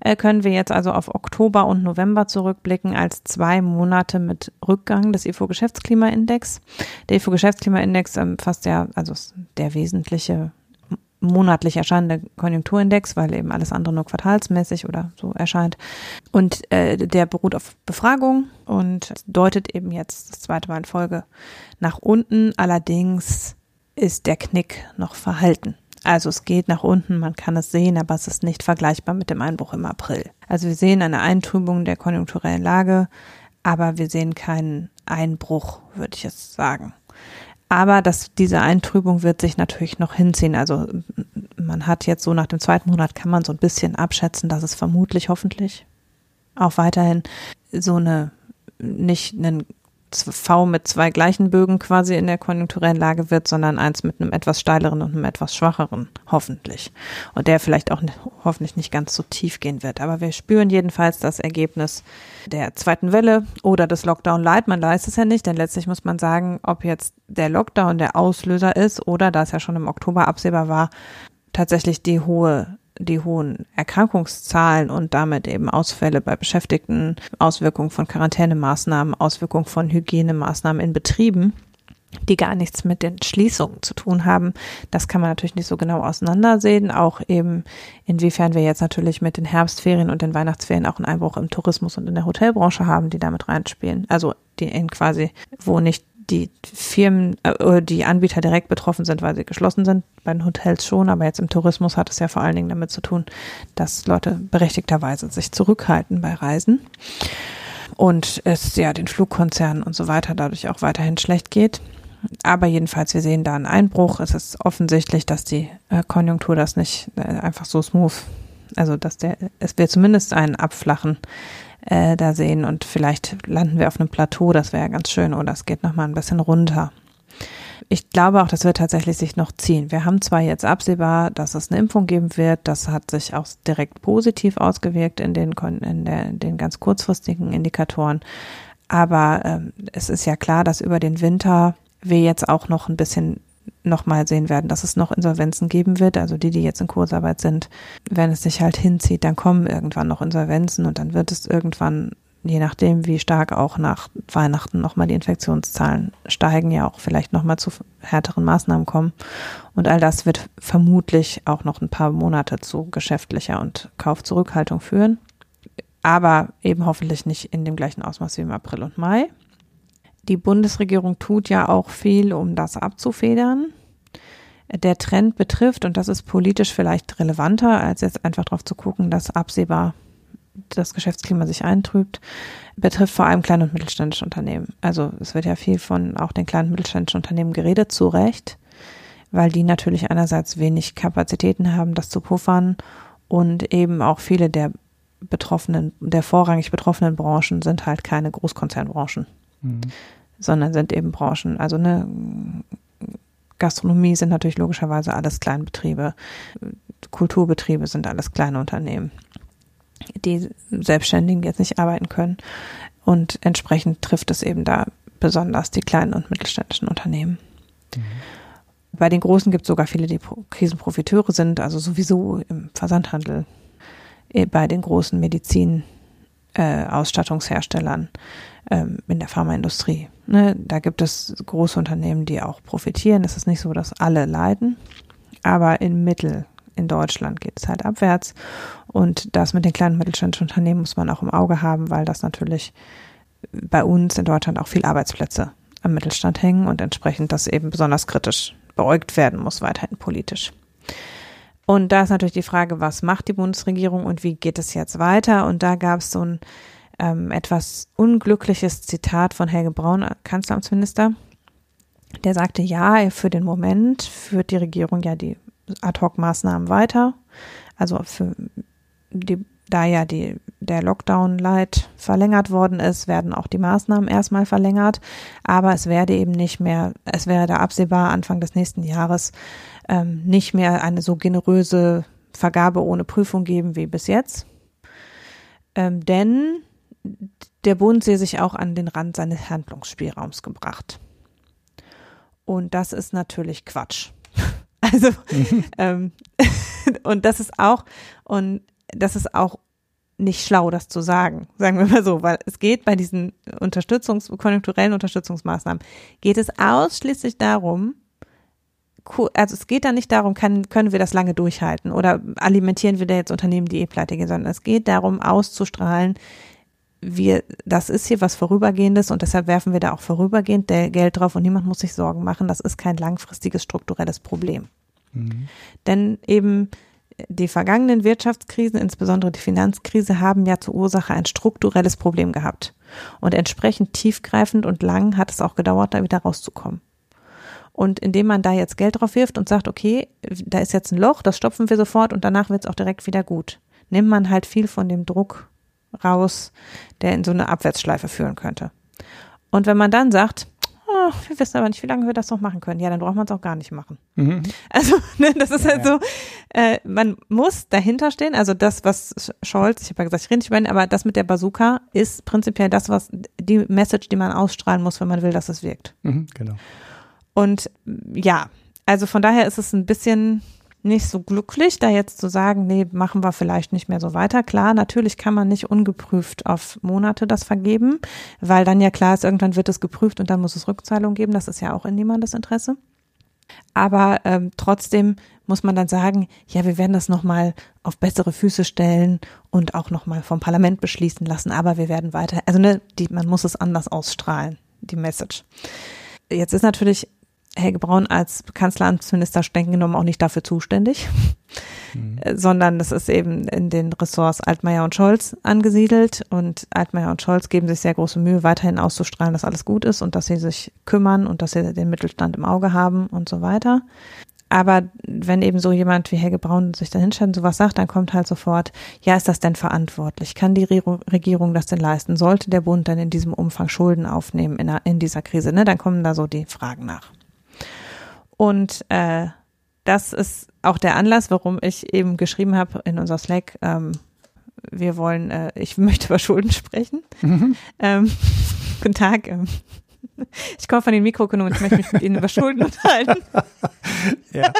äh, können wir jetzt also auf Oktober und November zurückblicken als zwei Monate mit Rückgang des IFO-Geschäftsklimaindex. Der IFO-Geschäftsklimaindex ähm, fasst ja, also der wesentliche monatlich erscheinende Konjunkturindex, weil eben alles andere nur quartalsmäßig oder so erscheint. Und äh, der beruht auf Befragung und deutet eben jetzt das zweite Mal in Folge nach unten. Allerdings ist der Knick noch verhalten. Also es geht nach unten, man kann es sehen, aber es ist nicht vergleichbar mit dem Einbruch im April. Also wir sehen eine Eintrübung der konjunkturellen Lage, aber wir sehen keinen Einbruch, würde ich jetzt sagen. Aber dass diese Eintrübung wird sich natürlich noch hinziehen. Also man hat jetzt so nach dem zweiten Monat kann man so ein bisschen abschätzen, dass es vermutlich, hoffentlich auch weiterhin so eine nicht einen V mit zwei gleichen Bögen quasi in der konjunkturellen Lage wird, sondern eins mit einem etwas steileren und einem etwas schwacheren, hoffentlich. Und der vielleicht auch hoffentlich nicht ganz so tief gehen wird. Aber wir spüren jedenfalls das Ergebnis der zweiten Welle oder des Lockdown Light. Man weiß es ja nicht, denn letztlich muss man sagen, ob jetzt der Lockdown der Auslöser ist oder, da es ja schon im Oktober absehbar war, tatsächlich die hohe die hohen Erkrankungszahlen und damit eben Ausfälle bei Beschäftigten, Auswirkungen von Quarantänemaßnahmen, Auswirkungen von Hygienemaßnahmen in Betrieben, die gar nichts mit den Schließungen zu tun haben. Das kann man natürlich nicht so genau auseinandersehen. Auch eben, inwiefern wir jetzt natürlich mit den Herbstferien und den Weihnachtsferien auch einen Einbruch im Tourismus und in der Hotelbranche haben, die damit reinspielen. Also die in quasi, wo nicht die Firmen, äh, die Anbieter direkt betroffen sind, weil sie geschlossen sind. Bei den Hotels schon, aber jetzt im Tourismus hat es ja vor allen Dingen damit zu tun, dass Leute berechtigterweise sich zurückhalten bei Reisen und es ja den Flugkonzernen und so weiter dadurch auch weiterhin schlecht geht. Aber jedenfalls, wir sehen da einen Einbruch. Es ist offensichtlich, dass die äh, Konjunktur das nicht äh, einfach so smooth, also dass der, es wird zumindest einen Abflachen äh, da sehen und vielleicht landen wir auf einem Plateau, das wäre ganz schön, oder es geht nochmal ein bisschen runter. Ich glaube auch, das wird tatsächlich sich noch ziehen. Wir haben zwar jetzt absehbar, dass es eine Impfung geben wird, das hat sich auch direkt positiv ausgewirkt in den, in der, in den ganz kurzfristigen Indikatoren, aber ähm, es ist ja klar, dass über den Winter wir jetzt auch noch ein bisschen nochmal sehen werden, dass es noch Insolvenzen geben wird. Also die, die jetzt in Kursarbeit sind, wenn es sich halt hinzieht, dann kommen irgendwann noch Insolvenzen und dann wird es irgendwann, je nachdem, wie stark auch nach Weihnachten nochmal die Infektionszahlen steigen, ja auch vielleicht nochmal zu härteren Maßnahmen kommen. Und all das wird vermutlich auch noch ein paar Monate zu geschäftlicher und Kaufzurückhaltung führen. Aber eben hoffentlich nicht in dem gleichen Ausmaß wie im April und Mai die Bundesregierung tut ja auch viel, um das abzufedern. Der Trend betrifft, und das ist politisch vielleicht relevanter, als jetzt einfach darauf zu gucken, dass absehbar das Geschäftsklima sich eintrübt, betrifft vor allem kleine und mittelständische Unternehmen. Also es wird ja viel von auch den kleinen und mittelständischen Unternehmen geredet, zu Recht, weil die natürlich einerseits wenig Kapazitäten haben, das zu puffern und eben auch viele der betroffenen, der vorrangig betroffenen Branchen sind halt keine Großkonzernbranchen mhm. sondern sind eben Branchen. Also eine Gastronomie sind natürlich logischerweise alles Kleinbetriebe, Kulturbetriebe sind alles kleine Unternehmen, die Selbstständigen jetzt nicht arbeiten können. Und entsprechend trifft es eben da besonders die kleinen und mittelständischen Unternehmen. Mhm. Bei den Großen gibt es sogar viele, die Krisenprofiteure sind, also sowieso im Versandhandel, eh, bei den großen Medizin, äh, Ausstattungsherstellern, ähm, in der Pharmaindustrie. Ne? Da gibt es große Unternehmen, die auch profitieren. Es ist nicht so, dass alle leiden, aber im Mittel in Deutschland geht es halt abwärts. Und das mit den kleinen mittelständischen Unternehmen muss man auch im Auge haben, weil das natürlich bei uns in Deutschland auch viel Arbeitsplätze am Mittelstand hängen und entsprechend das eben besonders kritisch beäugt werden muss, weiterhin politisch. Und da ist natürlich die Frage, was macht die Bundesregierung und wie geht es jetzt weiter? Und da gab es so ein ähm, etwas unglückliches Zitat von Helge Braun, Kanzleramtsminister. Der sagte, ja, für den Moment führt die Regierung ja die Ad-Hoc-Maßnahmen weiter. Also für die, da ja die, der Lockdown-Light verlängert worden ist, werden auch die Maßnahmen erstmal verlängert. Aber es werde eben nicht mehr, es wäre da absehbar Anfang des nächsten Jahres ähm, nicht mehr eine so generöse Vergabe ohne Prüfung geben wie bis jetzt. Ähm, denn der Bund sehe sich auch an den Rand seines Handlungsspielraums gebracht. Und das ist natürlich Quatsch. Also, ähm, und das ist auch, und das ist auch nicht schlau, das zu sagen, sagen wir mal so, weil es geht bei diesen Unterstützungs-, konjunkturellen Unterstützungsmaßnahmen, geht es ausschließlich darum, also es geht da nicht darum, kann, können wir das lange durchhalten oder alimentieren wir da jetzt Unternehmen, die eh pleite gehen, sondern es geht darum, auszustrahlen, wir, das ist hier was Vorübergehendes und deshalb werfen wir da auch vorübergehend Geld drauf und niemand muss sich Sorgen machen. Das ist kein langfristiges strukturelles Problem. Mhm. Denn eben die vergangenen Wirtschaftskrisen, insbesondere die Finanzkrise, haben ja zur Ursache ein strukturelles Problem gehabt. Und entsprechend tiefgreifend und lang hat es auch gedauert, da wieder rauszukommen. Und indem man da jetzt Geld drauf wirft und sagt, okay, da ist jetzt ein Loch, das stopfen wir sofort und danach wird es auch direkt wieder gut, nimmt man halt viel von dem Druck raus, der in so eine Abwärtsschleife führen könnte. Und wenn man dann sagt, oh, wir wissen aber nicht, wie lange wir das noch machen können, ja, dann braucht man es auch gar nicht machen. Mhm. Also, ne, das ist ja, halt so, äh, man muss dahinter stehen. Also das, was Scholz, ich habe ja gesagt, ich rede nicht über ihn, aber das mit der Bazooka ist prinzipiell das, was die Message, die man ausstrahlen muss, wenn man will, dass es wirkt. Mhm, genau. Und ja, also von daher ist es ein bisschen nicht so glücklich, da jetzt zu sagen, nee, machen wir vielleicht nicht mehr so weiter. Klar, natürlich kann man nicht ungeprüft auf Monate das vergeben, weil dann ja klar ist, irgendwann wird es geprüft und dann muss es Rückzahlung geben. Das ist ja auch in niemandes Interesse. Aber ähm, trotzdem muss man dann sagen, ja, wir werden das nochmal auf bessere Füße stellen und auch nochmal vom Parlament beschließen lassen. Aber wir werden weiter, also ne, die, man muss es anders ausstrahlen, die Message. Jetzt ist natürlich Helge Braun als Kanzleramtsminister streng genommen auch nicht dafür zuständig, mhm. sondern das ist eben in den Ressorts Altmaier und Scholz angesiedelt und Altmaier und Scholz geben sich sehr große Mühe, weiterhin auszustrahlen, dass alles gut ist und dass sie sich kümmern und dass sie den Mittelstand im Auge haben und so weiter. Aber wenn eben so jemand wie Helge Braun sich da hinstellt und sowas sagt, dann kommt halt sofort, ja, ist das denn verantwortlich? Kann die Regierung das denn leisten? Sollte der Bund denn in diesem Umfang Schulden aufnehmen in, in dieser Krise? Ne? Dann kommen da so die Fragen nach. Und äh, das ist auch der Anlass, warum ich eben geschrieben habe in unser Slack, ähm, wir wollen, äh, ich möchte über Schulden sprechen. Mhm. Ähm, guten Tag. Ähm, ich komme von den Mikroökonomen ich möchte mich mit Ihnen über Schulden unterhalten. ja.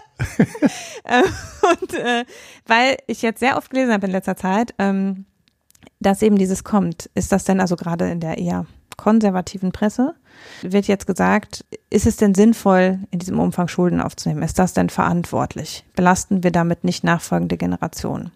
ähm, und äh, weil ich jetzt sehr oft gelesen habe in letzter Zeit, ähm, dass eben dieses kommt, ist das denn also gerade in der eher konservativen Presse wird jetzt gesagt, ist es denn sinnvoll, in diesem Umfang Schulden aufzunehmen? Ist das denn verantwortlich? Belasten wir damit nicht nachfolgende Generationen?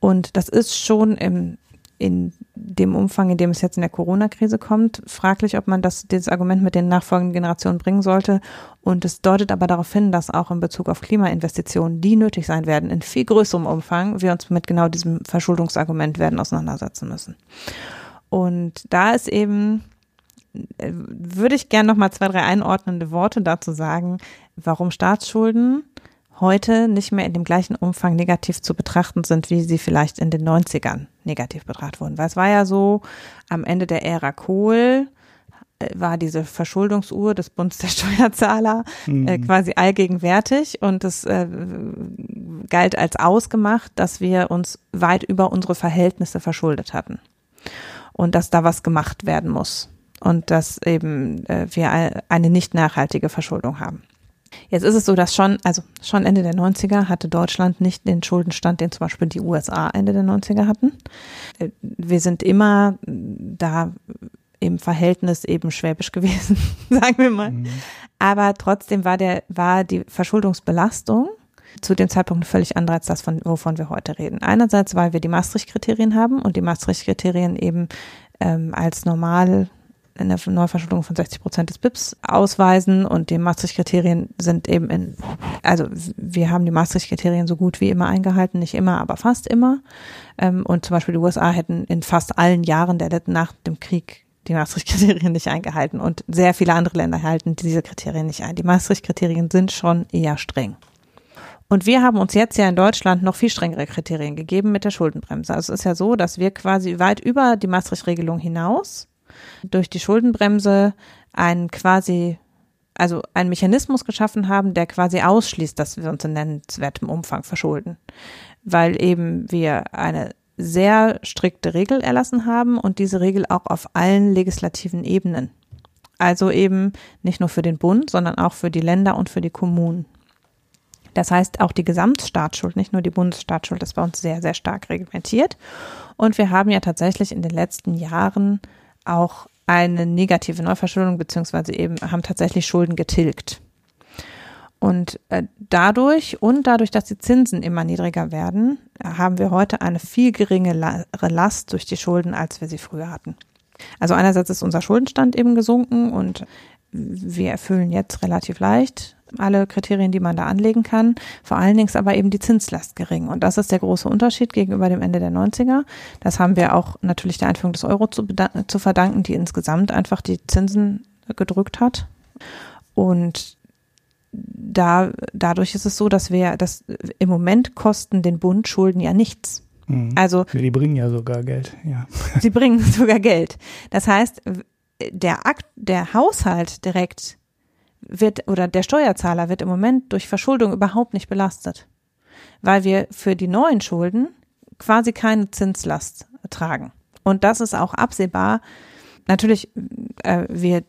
Und das ist schon im, in dem Umfang, in dem es jetzt in der Corona-Krise kommt, fraglich, ob man das, dieses Argument mit den nachfolgenden Generationen bringen sollte. Und es deutet aber darauf hin, dass auch in Bezug auf Klimainvestitionen, die nötig sein werden, in viel größerem Umfang, wir uns mit genau diesem Verschuldungsargument werden auseinandersetzen müssen. Und da ist eben, äh, würde ich gerne noch mal zwei, drei einordnende Worte dazu sagen, warum Staatsschulden heute nicht mehr in dem gleichen Umfang negativ zu betrachten sind, wie sie vielleicht in den 90ern negativ betrachtet wurden. Weil es war ja so, am Ende der Ära Kohl äh, war diese Verschuldungsuhr des Bundes der Steuerzahler mhm. äh, quasi allgegenwärtig und es äh, galt als ausgemacht, dass wir uns weit über unsere Verhältnisse verschuldet hatten und dass da was gemacht werden muss und dass eben äh, wir eine nicht nachhaltige Verschuldung haben. Jetzt ist es so, dass schon, also schon Ende der 90er hatte Deutschland nicht den Schuldenstand, den zum Beispiel die USA Ende der 90er hatten. Äh, wir sind immer da im Verhältnis eben schwäbisch gewesen, sagen wir mal. Mhm. Aber trotzdem war der, war die Verschuldungsbelastung zu dem Zeitpunkt völlig andere als das, von, wovon wir heute reden. Einerseits, weil wir die Maastricht-Kriterien haben und die Maastricht-Kriterien eben ähm, als normal eine Neuverschuldung von 60 Prozent des BIPs ausweisen und die Maastricht-Kriterien sind eben in, also wir haben die Maastricht-Kriterien so gut wie immer eingehalten, nicht immer, aber fast immer. Ähm, und zum Beispiel die USA hätten in fast allen Jahren der nach dem Krieg die Maastricht-Kriterien nicht eingehalten und sehr viele andere Länder halten diese Kriterien nicht ein. Die Maastricht-Kriterien sind schon eher streng. Und wir haben uns jetzt ja in Deutschland noch viel strengere Kriterien gegeben mit der Schuldenbremse. Also es ist ja so, dass wir quasi weit über die Maastricht-Regelung hinaus durch die Schuldenbremse einen quasi, also einen Mechanismus geschaffen haben, der quasi ausschließt, dass wir uns in nennenswertem Umfang verschulden. Weil eben wir eine sehr strikte Regel erlassen haben und diese Regel auch auf allen legislativen Ebenen Also eben nicht nur für den Bund, sondern auch für die Länder und für die Kommunen. Das heißt, auch die Gesamtstaatsschuld, nicht nur die Bundesstaatsschuld, ist bei uns sehr, sehr stark reglementiert. Und wir haben ja tatsächlich in den letzten Jahren auch eine negative Neuverschuldung beziehungsweise eben haben tatsächlich Schulden getilgt. Und äh, dadurch und dadurch, dass die Zinsen immer niedriger werden, haben wir heute eine viel geringere Last durch die Schulden, als wir sie früher hatten. Also einerseits ist unser Schuldenstand eben gesunken und wir erfüllen jetzt relativ leicht alle Kriterien, die man da anlegen kann. Vor allen Dingen ist aber eben die Zinslast gering. Und das ist der große Unterschied gegenüber dem Ende der 90er. Das haben wir auch natürlich der Einführung des Euro zu, zu verdanken, die insgesamt einfach die Zinsen gedrückt hat. Und da, dadurch ist es so, dass wir, dass im Moment kosten den Bund Schulden ja nichts. Mhm. Also. Die bringen ja sogar Geld, ja. Sie bringen sogar Geld. Das heißt, der Akt, der Haushalt direkt wird oder der Steuerzahler wird im Moment durch Verschuldung überhaupt nicht belastet, weil wir für die neuen Schulden quasi keine Zinslast tragen. Und das ist auch absehbar. Natürlich, äh, wir,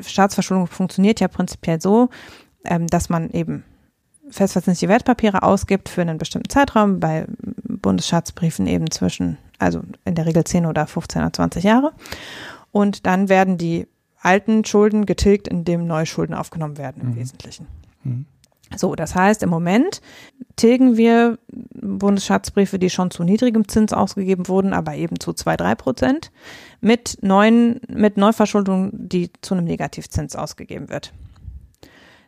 Staatsverschuldung funktioniert ja prinzipiell so, ähm, dass man eben festverzinsliche Wertpapiere ausgibt für einen bestimmten Zeitraum, bei Bundesschatzbriefen eben zwischen, also in der Regel 10 oder 15 oder 20 Jahre. Und dann werden die alten Schulden getilgt, indem neue Schulden aufgenommen werden im mhm. Wesentlichen. Mhm. So, das heißt, im Moment tilgen wir Bundesschatzbriefe, die schon zu niedrigem Zins ausgegeben wurden, aber eben zu zwei, drei Prozent, mit neuen, mit Neuverschuldung, die zu einem Negativzins ausgegeben wird.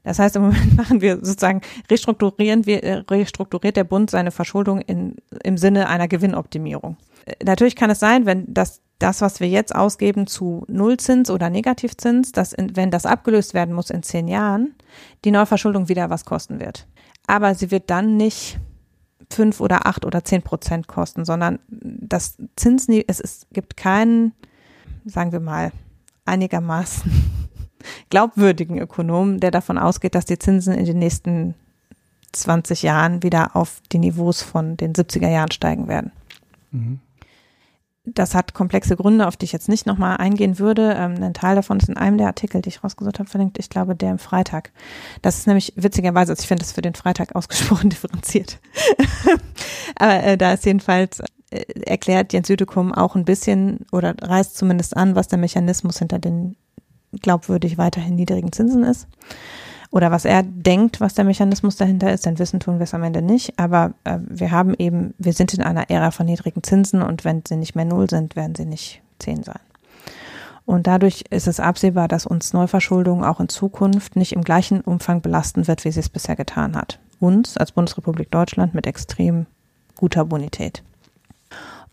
Das heißt, im Moment machen wir sozusagen, restrukturieren wir, äh, restrukturiert der Bund seine Verschuldung in, im Sinne einer Gewinnoptimierung. Äh, natürlich kann es sein, wenn das das, was wir jetzt ausgeben zu Nullzins oder Negativzins, dass in, wenn das abgelöst werden muss in zehn Jahren, die Neuverschuldung wieder was kosten wird. Aber sie wird dann nicht fünf oder acht oder zehn Prozent kosten, sondern das Zinsniveau, es ist, gibt keinen, sagen wir mal, einigermaßen glaubwürdigen Ökonomen, der davon ausgeht, dass die Zinsen in den nächsten 20 Jahren wieder auf die Niveaus von den 70er Jahren steigen werden. Mhm. Das hat komplexe Gründe, auf die ich jetzt nicht nochmal eingehen würde. Ähm, ein Teil davon ist in einem der Artikel, die ich rausgesucht habe, verlinkt. Ich glaube, der im Freitag. Das ist nämlich witzigerweise, also ich finde das für den Freitag ausgesprochen differenziert. Aber äh, da ist jedenfalls äh, erklärt Jens Südekum auch ein bisschen oder reißt zumindest an, was der Mechanismus hinter den glaubwürdig weiterhin niedrigen Zinsen ist oder was er denkt, was der Mechanismus dahinter ist, denn wissen tun wir es am Ende nicht. Aber äh, wir haben eben, wir sind in einer Ära von niedrigen Zinsen und wenn sie nicht mehr null sind, werden sie nicht zehn sein. Und dadurch ist es absehbar, dass uns Neuverschuldung auch in Zukunft nicht im gleichen Umfang belasten wird, wie sie es bisher getan hat. Uns als Bundesrepublik Deutschland mit extrem guter Bonität.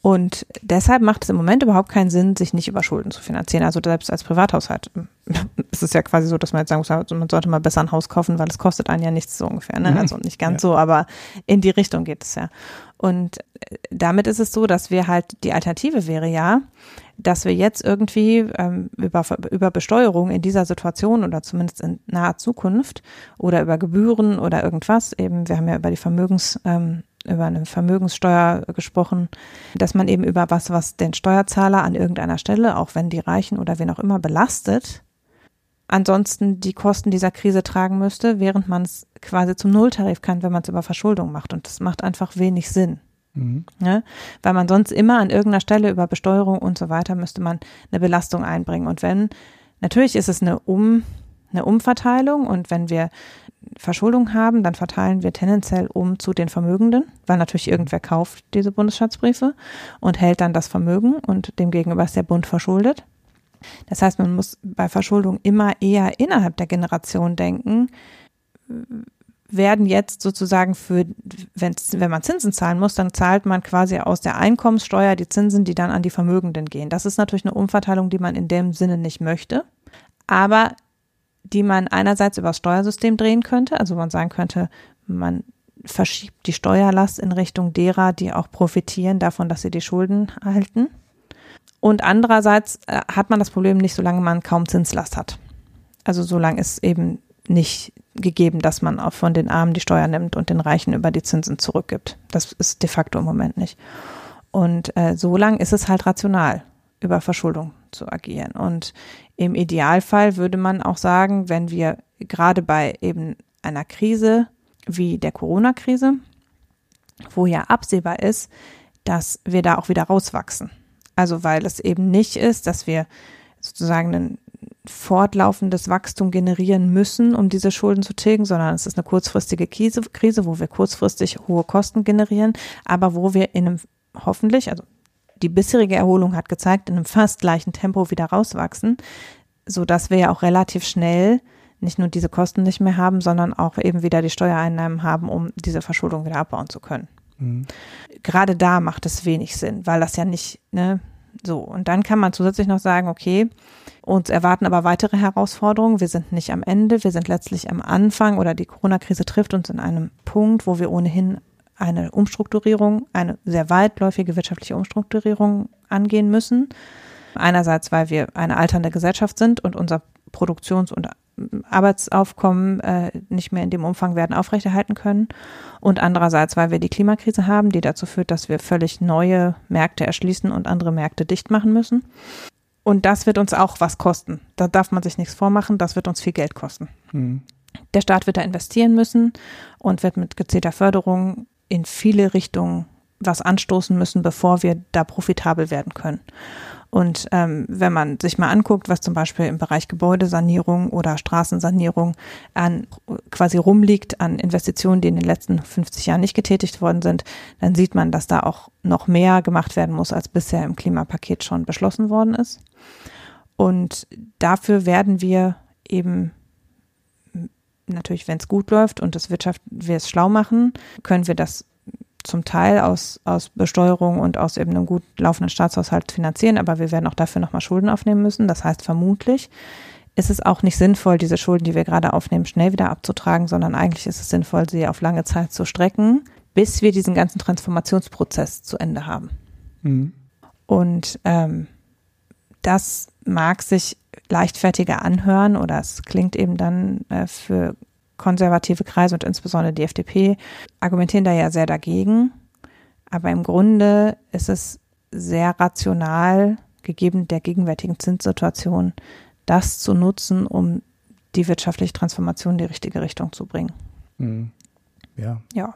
Und deshalb macht es im Moment überhaupt keinen Sinn, sich nicht über Schulden zu finanzieren. Also selbst als Privathaushalt ist es ja quasi so, dass man jetzt sagen muss, man sollte mal besser ein Haus kaufen, weil es kostet einen ja nichts so ungefähr. Ne? Mhm. Also nicht ganz ja. so, aber in die Richtung geht es ja. Und äh, damit ist es so, dass wir halt, die Alternative wäre ja, dass wir jetzt irgendwie ähm, über, über Besteuerung in dieser Situation oder zumindest in naher Zukunft oder über Gebühren oder irgendwas, eben, wir haben ja über die Vermögens, ähm, über eine Vermögenssteuer gesprochen, dass man eben über was, was den Steuerzahler an irgendeiner Stelle, auch wenn die Reichen oder wen auch immer belastet, ansonsten die Kosten dieser Krise tragen müsste, während man es quasi zum Nulltarif kann, wenn man es über Verschuldung macht. Und das macht einfach wenig Sinn. Mhm. Ja, weil man sonst immer an irgendeiner Stelle über Besteuerung und so weiter müsste man eine Belastung einbringen. Und wenn, natürlich ist es eine, um, eine Umverteilung und wenn wir Verschuldung haben, dann verteilen wir tendenziell um zu den Vermögenden, weil natürlich irgendwer kauft diese Bundesschatzbriefe und hält dann das Vermögen und demgegenüber ist der Bund verschuldet. Das heißt, man muss bei Verschuldung immer eher innerhalb der Generation denken, werden jetzt sozusagen für, wenn, wenn man Zinsen zahlen muss, dann zahlt man quasi aus der Einkommenssteuer die Zinsen, die dann an die Vermögenden gehen. Das ist natürlich eine Umverteilung, die man in dem Sinne nicht möchte. Aber die man einerseits über das Steuersystem drehen könnte. Also man sagen könnte, man verschiebt die Steuerlast in Richtung derer, die auch profitieren davon, dass sie die Schulden erhalten. Und andererseits äh, hat man das Problem nicht, solange man kaum Zinslast hat. Also solange ist eben nicht gegeben, dass man auch von den Armen die Steuer nimmt und den Reichen über die Zinsen zurückgibt. Das ist de facto im Moment nicht. Und äh, so ist es halt rational, über Verschuldung zu agieren. Und Im Idealfall würde man auch sagen, wenn wir gerade bei eben einer Krise wie der Corona-Krise, wo ja absehbar ist, dass wir da auch wieder rauswachsen. Also weil es eben nicht ist, dass wir sozusagen ein fortlaufendes Wachstum generieren müssen, um diese Schulden zu tilgen, sondern es ist eine kurzfristige Krise, wo wir kurzfristig hohe Kosten generieren, aber wo wir in einem hoffentlich, also die bisherige Erholung hat gezeigt, in einem fast gleichen Tempo wieder rauswachsen, so dass wir ja auch relativ schnell nicht nur diese Kosten nicht mehr haben, sondern auch eben wieder die Steuereinnahmen haben, um diese Verschuldung wieder abbauen zu können. Mhm. Gerade da macht es wenig Sinn, weil das ja nicht, ne, so. Und dann kann man zusätzlich noch sagen, okay, uns erwarten aber weitere Herausforderungen. Wir sind nicht am Ende, wir sind letztlich am Anfang oder die Corona-Krise trifft uns in einem Punkt, wo wir ohnehin eine Umstrukturierung, eine sehr weitläufige wirtschaftliche Umstrukturierung angehen müssen. Einerseits, weil wir eine alternde Gesellschaft sind und unser Produktions- und Arbeitsaufkommen äh, nicht mehr in dem Umfang werden aufrechterhalten können. Und andererseits, weil wir die Klimakrise haben, die dazu führt, dass wir völlig neue Märkte erschließen und andere Märkte dicht machen müssen. Und das wird uns auch was kosten. Da darf man sich nichts vormachen, das wird uns viel Geld kosten. Mhm. Der Staat wird da investieren müssen und wird mit gezielter Förderung in viele Richtungen was anstoßen müssen, bevor wir da profitabel werden können. Und ähm, wenn man sich mal anguckt, was zum Beispiel im Bereich Gebäudesanierung oder Straßensanierung an quasi rumliegt an Investitionen, die in den letzten 50 Jahren nicht getätigt worden sind, dann sieht man, dass da auch noch mehr gemacht werden muss, als bisher im Klimapaket schon beschlossen worden ist. Und dafür werden wir eben natürlich, wenn es gut läuft und das Wirtschaft wir es schlau machen, können wir das zum Teil aus, aus Besteuerung und aus eben einem gut laufenden Staatshaushalt finanzieren, aber wir werden auch dafür nochmal Schulden aufnehmen müssen. Das heißt, vermutlich ist es auch nicht sinnvoll, diese Schulden, die wir gerade aufnehmen, schnell wieder abzutragen, sondern eigentlich ist es sinnvoll, sie auf lange Zeit zu strecken, bis wir diesen ganzen Transformationsprozess zu Ende haben. Mhm. Und ähm, das mag sich leichtfertiger anhören oder es klingt eben dann äh, für konservative Kreise und insbesondere die FDP argumentieren da ja sehr dagegen. Aber im Grunde ist es sehr rational, gegeben der gegenwärtigen Zinssituation, das zu nutzen, um die wirtschaftliche Transformation in die richtige Richtung zu bringen. Mhm. Ja. Ja.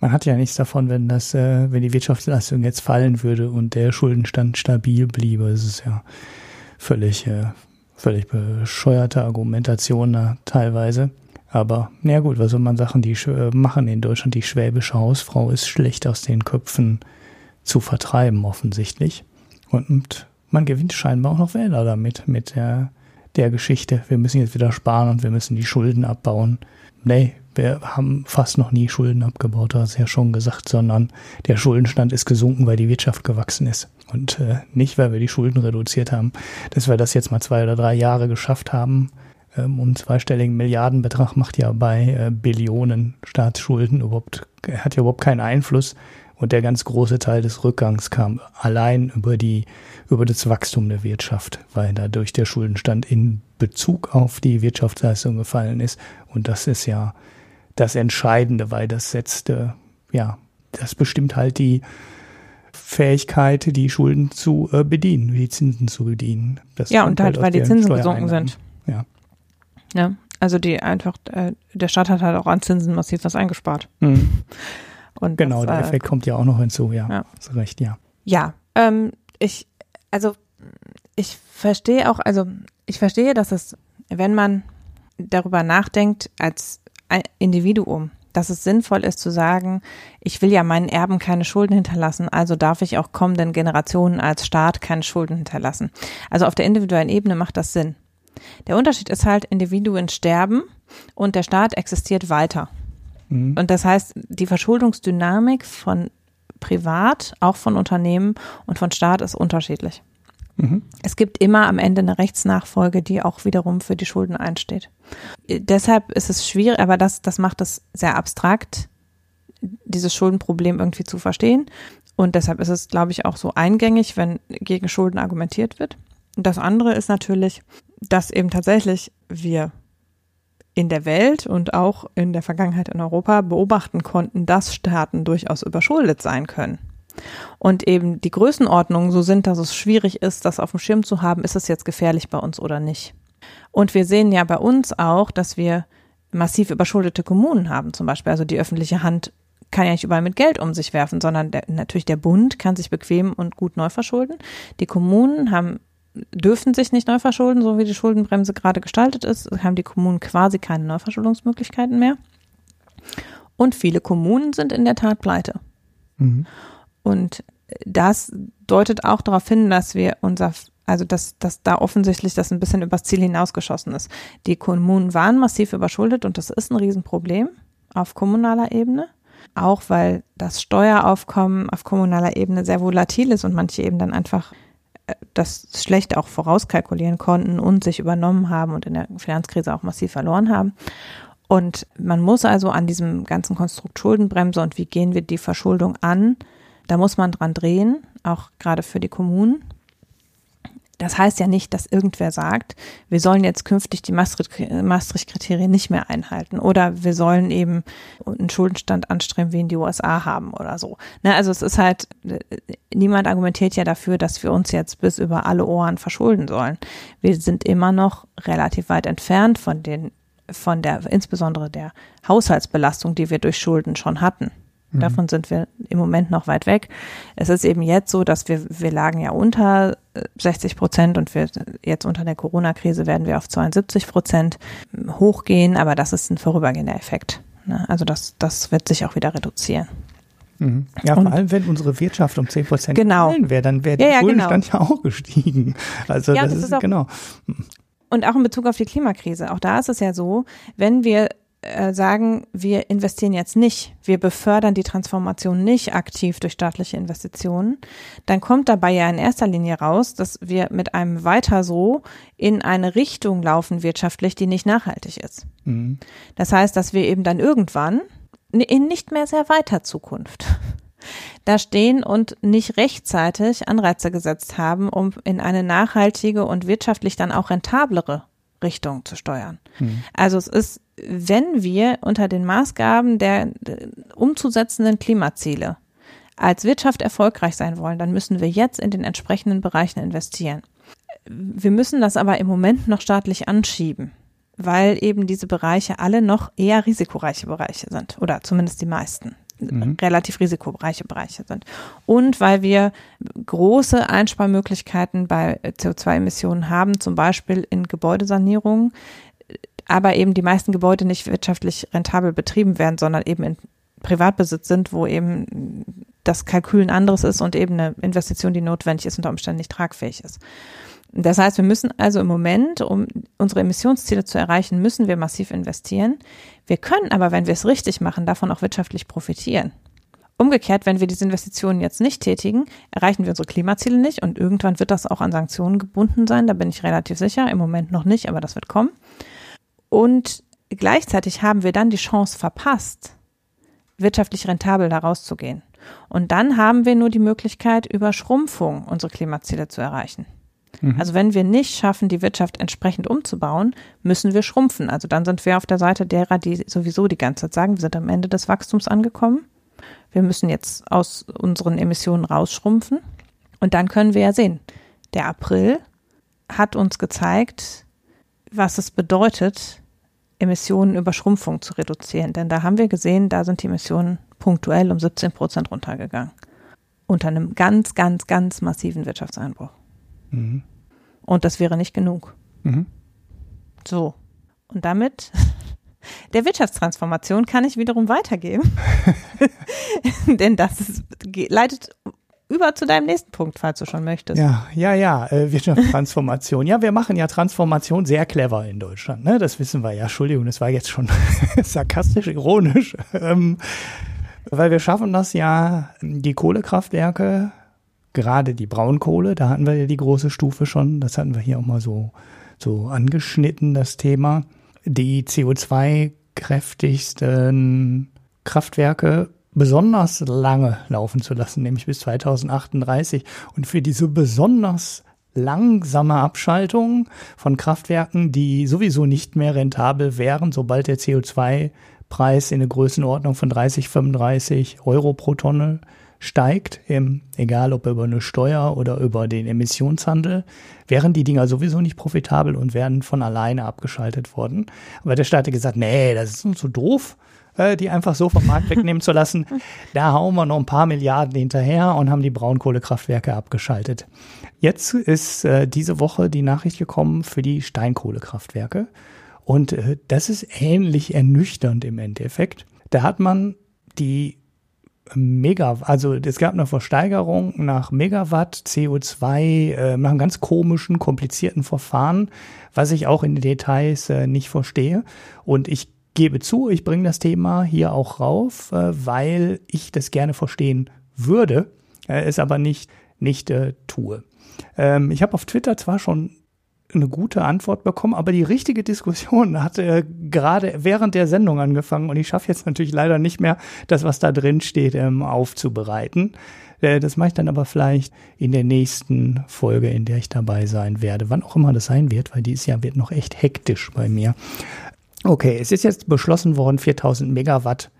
Man hat ja nichts davon, wenn das, äh, wenn die Wirtschaftsleistung jetzt fallen würde und der Schuldenstand stabil bliebe. Es ist ja völlig, äh, völlig bescheuerte Argumentation da teilweise. Aber na gut, was soll man sagen, die äh, machen in Deutschland die schwäbische Hausfrau ist schlecht aus den Köpfen zu vertreiben offensichtlich. Und man gewinnt scheinbar auch noch Wähler damit, mit der, der Geschichte. Wir müssen jetzt wieder sparen und wir müssen die Schulden abbauen. Nee, wir haben fast noch nie Schulden abgebaut, du hast ja schon gesagt, sondern der Schuldenstand ist gesunken, weil die Wirtschaft gewachsen ist. Und äh, nicht, weil wir die Schulden reduziert haben. Dass wir das jetzt mal zwei oder drei Jahre geschafft haben, ähm, um zweistelligen Milliardenbetrag macht ja bei äh, Billionen Staatsschulden überhaupt, hat ja überhaupt keinen Einfluss. Und der ganz große Teil des Rückgangs kam allein über die, über das Wachstum der Wirtschaft, weil dadurch der Schuldenstand in Bezug auf die Wirtschaftsleistung gefallen ist. Und das ist ja das Entscheidende, weil das setzt, äh, ja, das bestimmt halt die Fähigkeit, die Schulden zu äh, bedienen, die Zinsen zu bedienen. Das ja, und halt, weil die Zinsen gesunken sind. Ja. Ja, also die einfach, äh, der Staat hat halt auch an Zinsen massiv was eingespart. Mhm. Und genau, das, der äh, Effekt kommt ja auch noch hinzu, ja. ja. Hast recht, ja. Ja, ähm, ich, also ich verstehe auch, also ich verstehe, dass es, wenn man darüber nachdenkt als Individuum, dass es sinnvoll ist zu sagen, ich will ja meinen Erben keine Schulden hinterlassen, also darf ich auch kommenden Generationen als Staat keine Schulden hinterlassen. Also auf der individuellen Ebene macht das Sinn. Der Unterschied ist halt, Individuen sterben und der Staat existiert weiter. Mhm. Und das heißt, die Verschuldungsdynamik von Privat, auch von Unternehmen und von Staat ist unterschiedlich. Es gibt immer am Ende eine Rechtsnachfolge, die auch wiederum für die Schulden einsteht. Deshalb ist es schwierig, aber das, das macht es sehr abstrakt, dieses Schuldenproblem irgendwie zu verstehen. Und deshalb ist es, glaube ich, auch so eingängig, wenn gegen Schulden argumentiert wird. Und das andere ist natürlich, dass eben tatsächlich wir in der Welt und auch in der Vergangenheit in Europa beobachten konnten, dass Staaten durchaus überschuldet sein können. Und eben die Größenordnungen so sind, dass es schwierig ist, das auf dem Schirm zu haben, ist es jetzt gefährlich bei uns oder nicht. Und wir sehen ja bei uns auch, dass wir massiv überschuldete Kommunen haben zum Beispiel. Also die öffentliche Hand kann ja nicht überall mit Geld um sich werfen, sondern der, natürlich der Bund kann sich bequem und gut neu verschulden. Die Kommunen haben dürfen sich nicht neu verschulden, so wie die Schuldenbremse gerade gestaltet ist, haben die Kommunen quasi keine Neuverschuldungsmöglichkeiten mehr. Und viele Kommunen sind in der Tat pleite. Mhm. Und das deutet auch darauf hin, dass wir unser, also dass, dass da offensichtlich das ein bisschen übers Ziel hinausgeschossen ist. Die Kommunen waren massiv überschuldet und das ist ein Riesenproblem auf kommunaler Ebene. Auch weil das Steueraufkommen auf kommunaler Ebene sehr volatil ist und manche eben dann einfach äh, das schlecht auch vorauskalkulieren konnten und sich übernommen haben und in der Finanzkrise auch massiv verloren haben. Und man muss also an diesem ganzen Konstrukt Schuldenbremse und wie gehen wir die Verschuldung an, da muss man dran drehen, auch gerade für die Kommunen. Das heißt ja nicht, dass irgendwer sagt, wir sollen jetzt künftig die Maastricht-Kriterien nicht mehr einhalten oder wir sollen eben einen Schuldenstand anstreben, wie in die USA haben oder so. Ne, also es ist halt, niemand argumentiert ja dafür, dass wir uns jetzt bis über alle Ohren verschulden sollen. Wir sind immer noch relativ weit entfernt von den, von der, insbesondere der Haushaltsbelastung, die wir durch Schulden schon hatten. Mhm. Davon sind wir im Moment noch weit weg. Es ist eben jetzt so, dass wir, wir lagen ja unter 60 äh, Prozent und wir jetzt unter der Corona-Krise werden wir auf 72 Prozent hochgehen, aber das ist ein vorübergehender Effekt. Ne? Also das, das wird sich auch wieder reduzieren. Mhm. Ja, vor allem, wenn unsere Wirtschaft um 10 Prozent genau. gefallen wäre, dann wäre der ja, ja, Schuldenstand genau. ja auch gestiegen. Also ja, das, das, ist, ist auch, genau. Und auch in Bezug auf die Klimakrise, auch da ist es ja so, wenn wir äh, sagen, wir investieren jetzt nicht, wir befördern die Transformation nicht aktiv durch staatliche Investitionen, dann kommt dabei ja in erster Linie raus, dass wir mit einem weiter so in eine Richtung laufen wirtschaftlich, die nicht nachhaltig ist. Mhm. Das heißt, dass wir eben dann irgendwann in nicht mehr sehr weiter Zukunft da stehen und nicht rechtzeitig Anreize gesetzt haben, um in eine nachhaltige und wirtschaftlich dann auch rentablere Richtung zu steuern. Mhm. Also es ist, wenn wir unter den Maßgaben der umzusetzenden Klimaziele als Wirtschaft erfolgreich sein wollen, dann müssen wir jetzt in den entsprechenden Bereichen investieren. Wir müssen das aber im Moment noch staatlich anschieben, weil eben diese Bereiche alle noch eher risikoreiche Bereiche sind oder zumindest die meisten mhm. relativ risikoreiche Bereiche sind. Und weil wir große Einsparmöglichkeiten bei CO2-Emissionen haben, zum Beispiel in Gebäudesanierungen, aber eben die meisten Gebäude nicht wirtschaftlich rentabel betrieben werden, sondern eben in Privatbesitz sind, wo eben das Kalkül ein anderes ist und eben eine Investition, die notwendig ist, unter Umständen nicht tragfähig ist. Das heißt, wir müssen also im Moment, um unsere Emissionsziele zu erreichen, müssen wir massiv investieren. Wir können aber, wenn wir es richtig machen, davon auch wirtschaftlich profitieren. Umgekehrt, wenn wir diese Investitionen jetzt nicht tätigen, erreichen wir unsere Klimaziele nicht und irgendwann wird das auch an Sanktionen gebunden sein, da bin ich relativ sicher, im Moment noch nicht, aber das wird kommen. Und gleichzeitig haben wir dann die Chance verpasst, wirtschaftlich rentabel da rauszugehen. Und dann haben wir nur die Möglichkeit, über Schrumpfung unsere Klimaziele zu erreichen. Mhm. Also wenn wir nicht schaffen, die Wirtschaft entsprechend umzubauen, müssen wir schrumpfen. Also dann sind wir auf der Seite derer, die sowieso die ganze Zeit sagen, wir sind am Ende des Wachstums angekommen. Wir müssen jetzt aus unseren Emissionen rausschrumpfen. Und dann können wir ja sehen, der April hat uns gezeigt, was es bedeutet, Emissionen über Schrumpfung zu reduzieren. Denn da haben wir gesehen, da sind die Emissionen punktuell um 17 Prozent runtergegangen. Unter einem ganz, ganz, ganz massiven Wirtschaftseinbruch. Mhm. Und das wäre nicht genug. Mhm. So. Und damit der Wirtschaftstransformation kann ich wiederum weitergeben. Denn das ist, leitet über zu deinem nächsten Punkt, falls du schon möchtest. Ja, ja, ja, äh, Wirtschaftstransformation. ja, wir machen ja Transformation sehr clever in Deutschland. Ne? Das wissen wir ja. Entschuldigung, das war jetzt schon sarkastisch, ironisch. Ähm, weil wir schaffen das ja, die Kohlekraftwerke gerade die Braunkohle, da hatten wir ja die große Stufe schon, das hatten wir hier auch mal so, so angeschnitten, das Thema. Die CO2-kräftigsten Kraftwerke besonders lange laufen zu lassen, nämlich bis 2038. Und für diese besonders langsame Abschaltung von Kraftwerken, die sowieso nicht mehr rentabel wären, sobald der CO2-Preis in eine Größenordnung von 30, 35 Euro pro Tonne steigt, egal ob über eine Steuer oder über den Emissionshandel, wären die Dinger sowieso nicht profitabel und wären von alleine abgeschaltet worden. Aber der Staat hat gesagt, nee, das ist uns so doof, äh, die einfach so vom Markt wegnehmen zu lassen. Da hauen wir noch ein paar Milliarden hinterher und haben die Braunkohlekraftwerke abgeschaltet. Jetzt ist äh, diese Woche die Nachricht gekommen für die Steinkohlekraftwerke. Und äh, das ist ähnlich ernüchternd im Endeffekt. Da hat man die Mega, also es gab eine Versteigerung nach Megawatt CO2 äh, nach einem ganz komischen, komplizierten Verfahren, was ich auch in den Details äh, nicht verstehe. Und ich gebe zu, ich bringe das Thema hier auch rauf, äh, weil ich das gerne verstehen würde, äh, es aber nicht, nicht äh, tue. Ähm, ich habe auf Twitter zwar schon eine gute Antwort bekommen, aber die richtige Diskussion hat äh, gerade während der Sendung angefangen und ich schaffe jetzt natürlich leider nicht mehr, das, was da drin steht, ähm, aufzubereiten. Äh, das mache ich dann aber vielleicht in der nächsten Folge, in der ich dabei sein werde, wann auch immer das sein wird, weil dieses Jahr wird noch echt hektisch bei mir. Okay, es ist jetzt beschlossen worden, 4000 Megawatt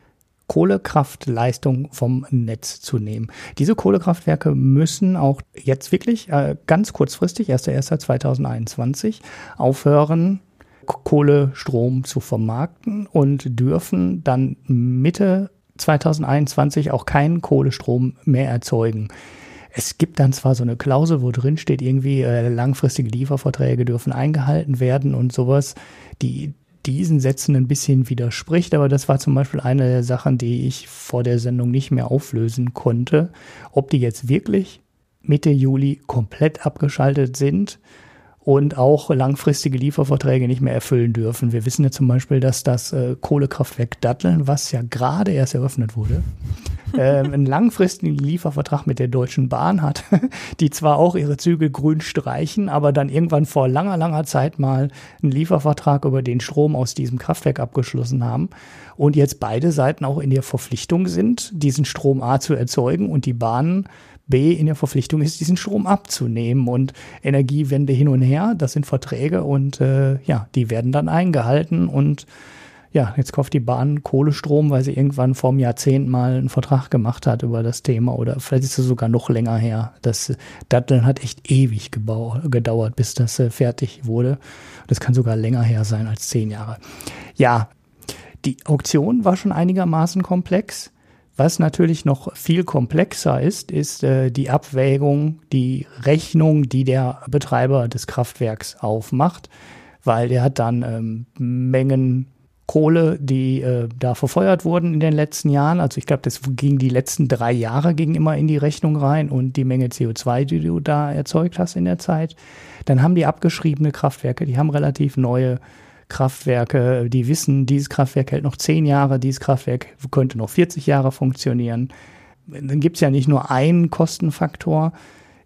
Kohlekraftleistung vom Netz zu nehmen. Diese Kohlekraftwerke müssen auch jetzt wirklich äh, ganz kurzfristig, 1.1.2021, aufhören, Kohlestrom zu vermarkten und dürfen dann Mitte 2021 auch keinen Kohlestrom mehr erzeugen. Es gibt dann zwar so eine Klausel, wo drin steht, irgendwie äh, langfristige Lieferverträge dürfen eingehalten werden und sowas. Die, diesen Sätzen ein bisschen widerspricht, aber das war zum Beispiel eine der Sachen, die ich vor der Sendung nicht mehr auflösen konnte, ob die jetzt wirklich Mitte Juli komplett abgeschaltet sind und auch langfristige Lieferverträge nicht mehr erfüllen dürfen. Wir wissen ja zum Beispiel, dass das äh, Kohlekraftwerk Datteln, was ja gerade erst eröffnet wurde, äh, einen langfristigen Liefervertrag mit der Deutschen Bahn hat, die zwar auch ihre Züge grün streichen, aber dann irgendwann vor langer, langer Zeit mal einen Liefervertrag über den Strom aus diesem Kraftwerk abgeschlossen haben und jetzt beide Seiten auch in der Verpflichtung sind, diesen Strom A zu erzeugen und die Bahnen B in der Verpflichtung ist, diesen Strom abzunehmen und Energiewende hin und her, das sind Verträge und äh, ja, die werden dann eingehalten und ja, jetzt kauft die Bahn Kohlestrom, weil sie irgendwann vor einem Jahrzehnt mal einen Vertrag gemacht hat über das Thema oder vielleicht ist es sogar noch länger her. Das, das hat echt ewig gedauert, bis das äh, fertig wurde. Das kann sogar länger her sein als zehn Jahre. Ja, die Auktion war schon einigermaßen komplex. Was natürlich noch viel komplexer ist, ist äh, die Abwägung, die Rechnung, die der Betreiber des Kraftwerks aufmacht, weil der hat dann ähm, Mengen Kohle, die äh, da verfeuert wurden in den letzten Jahren. Also ich glaube, das ging die letzten drei Jahre ging immer in die Rechnung rein und die Menge CO2, die du da erzeugt hast in der Zeit. Dann haben die abgeschriebene Kraftwerke, die haben relativ neue Kraftwerke, die wissen, dieses Kraftwerk hält noch zehn Jahre, dieses Kraftwerk könnte noch 40 Jahre funktionieren. Dann gibt es ja nicht nur einen Kostenfaktor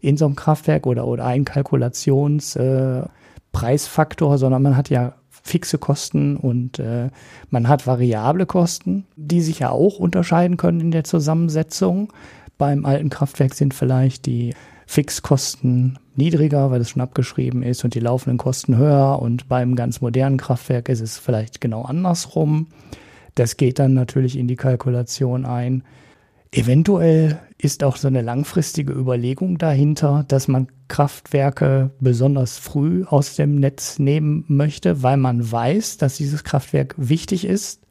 in so einem Kraftwerk oder, oder einen Kalkulationspreisfaktor, äh, sondern man hat ja fixe Kosten und äh, man hat variable Kosten, die sich ja auch unterscheiden können in der Zusammensetzung. Beim alten Kraftwerk sind vielleicht die Fixkosten niedriger, weil es schon abgeschrieben ist und die laufenden Kosten höher und beim ganz modernen Kraftwerk ist es vielleicht genau andersrum. Das geht dann natürlich in die Kalkulation ein. Eventuell ist auch so eine langfristige Überlegung dahinter, dass man Kraftwerke besonders früh aus dem Netz nehmen möchte, weil man weiß, dass dieses Kraftwerk wichtig ist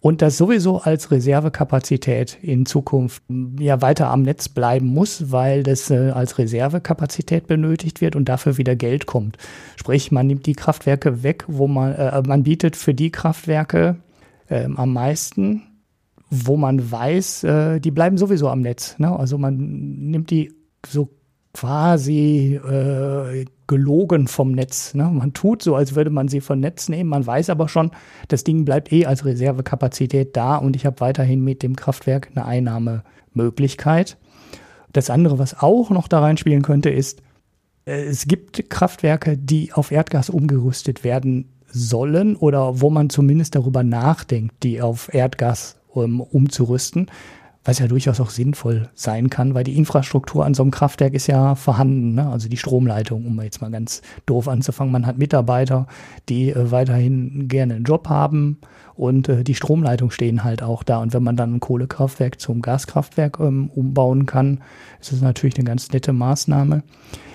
und das sowieso als Reservekapazität in Zukunft ja weiter am Netz bleiben muss, weil das äh, als Reservekapazität benötigt wird und dafür wieder Geld kommt. Sprich, man nimmt die Kraftwerke weg, wo man äh, man bietet für die Kraftwerke äh, am meisten wo man weiß, äh, die bleiben sowieso am Netz. Ne? Also man nimmt die so quasi äh, gelogen vom Netz. Ne? Man tut so, als würde man sie vom Netz nehmen. Man weiß aber schon, das Ding bleibt eh als Reservekapazität da und ich habe weiterhin mit dem Kraftwerk eine Einnahmemöglichkeit. Das andere, was auch noch da reinspielen könnte, ist, äh, es gibt Kraftwerke, die auf Erdgas umgerüstet werden sollen oder wo man zumindest darüber nachdenkt, die auf Erdgas um, umzurüsten, was ja durchaus auch sinnvoll sein kann, weil die Infrastruktur an so einem Kraftwerk ist ja vorhanden, ne? also die Stromleitung, um jetzt mal ganz doof anzufangen. Man hat Mitarbeiter, die äh, weiterhin gerne einen Job haben und äh, die Stromleitung stehen halt auch da. Und wenn man dann ein Kohlekraftwerk zum Gaskraftwerk ähm, umbauen kann, ist das natürlich eine ganz nette Maßnahme.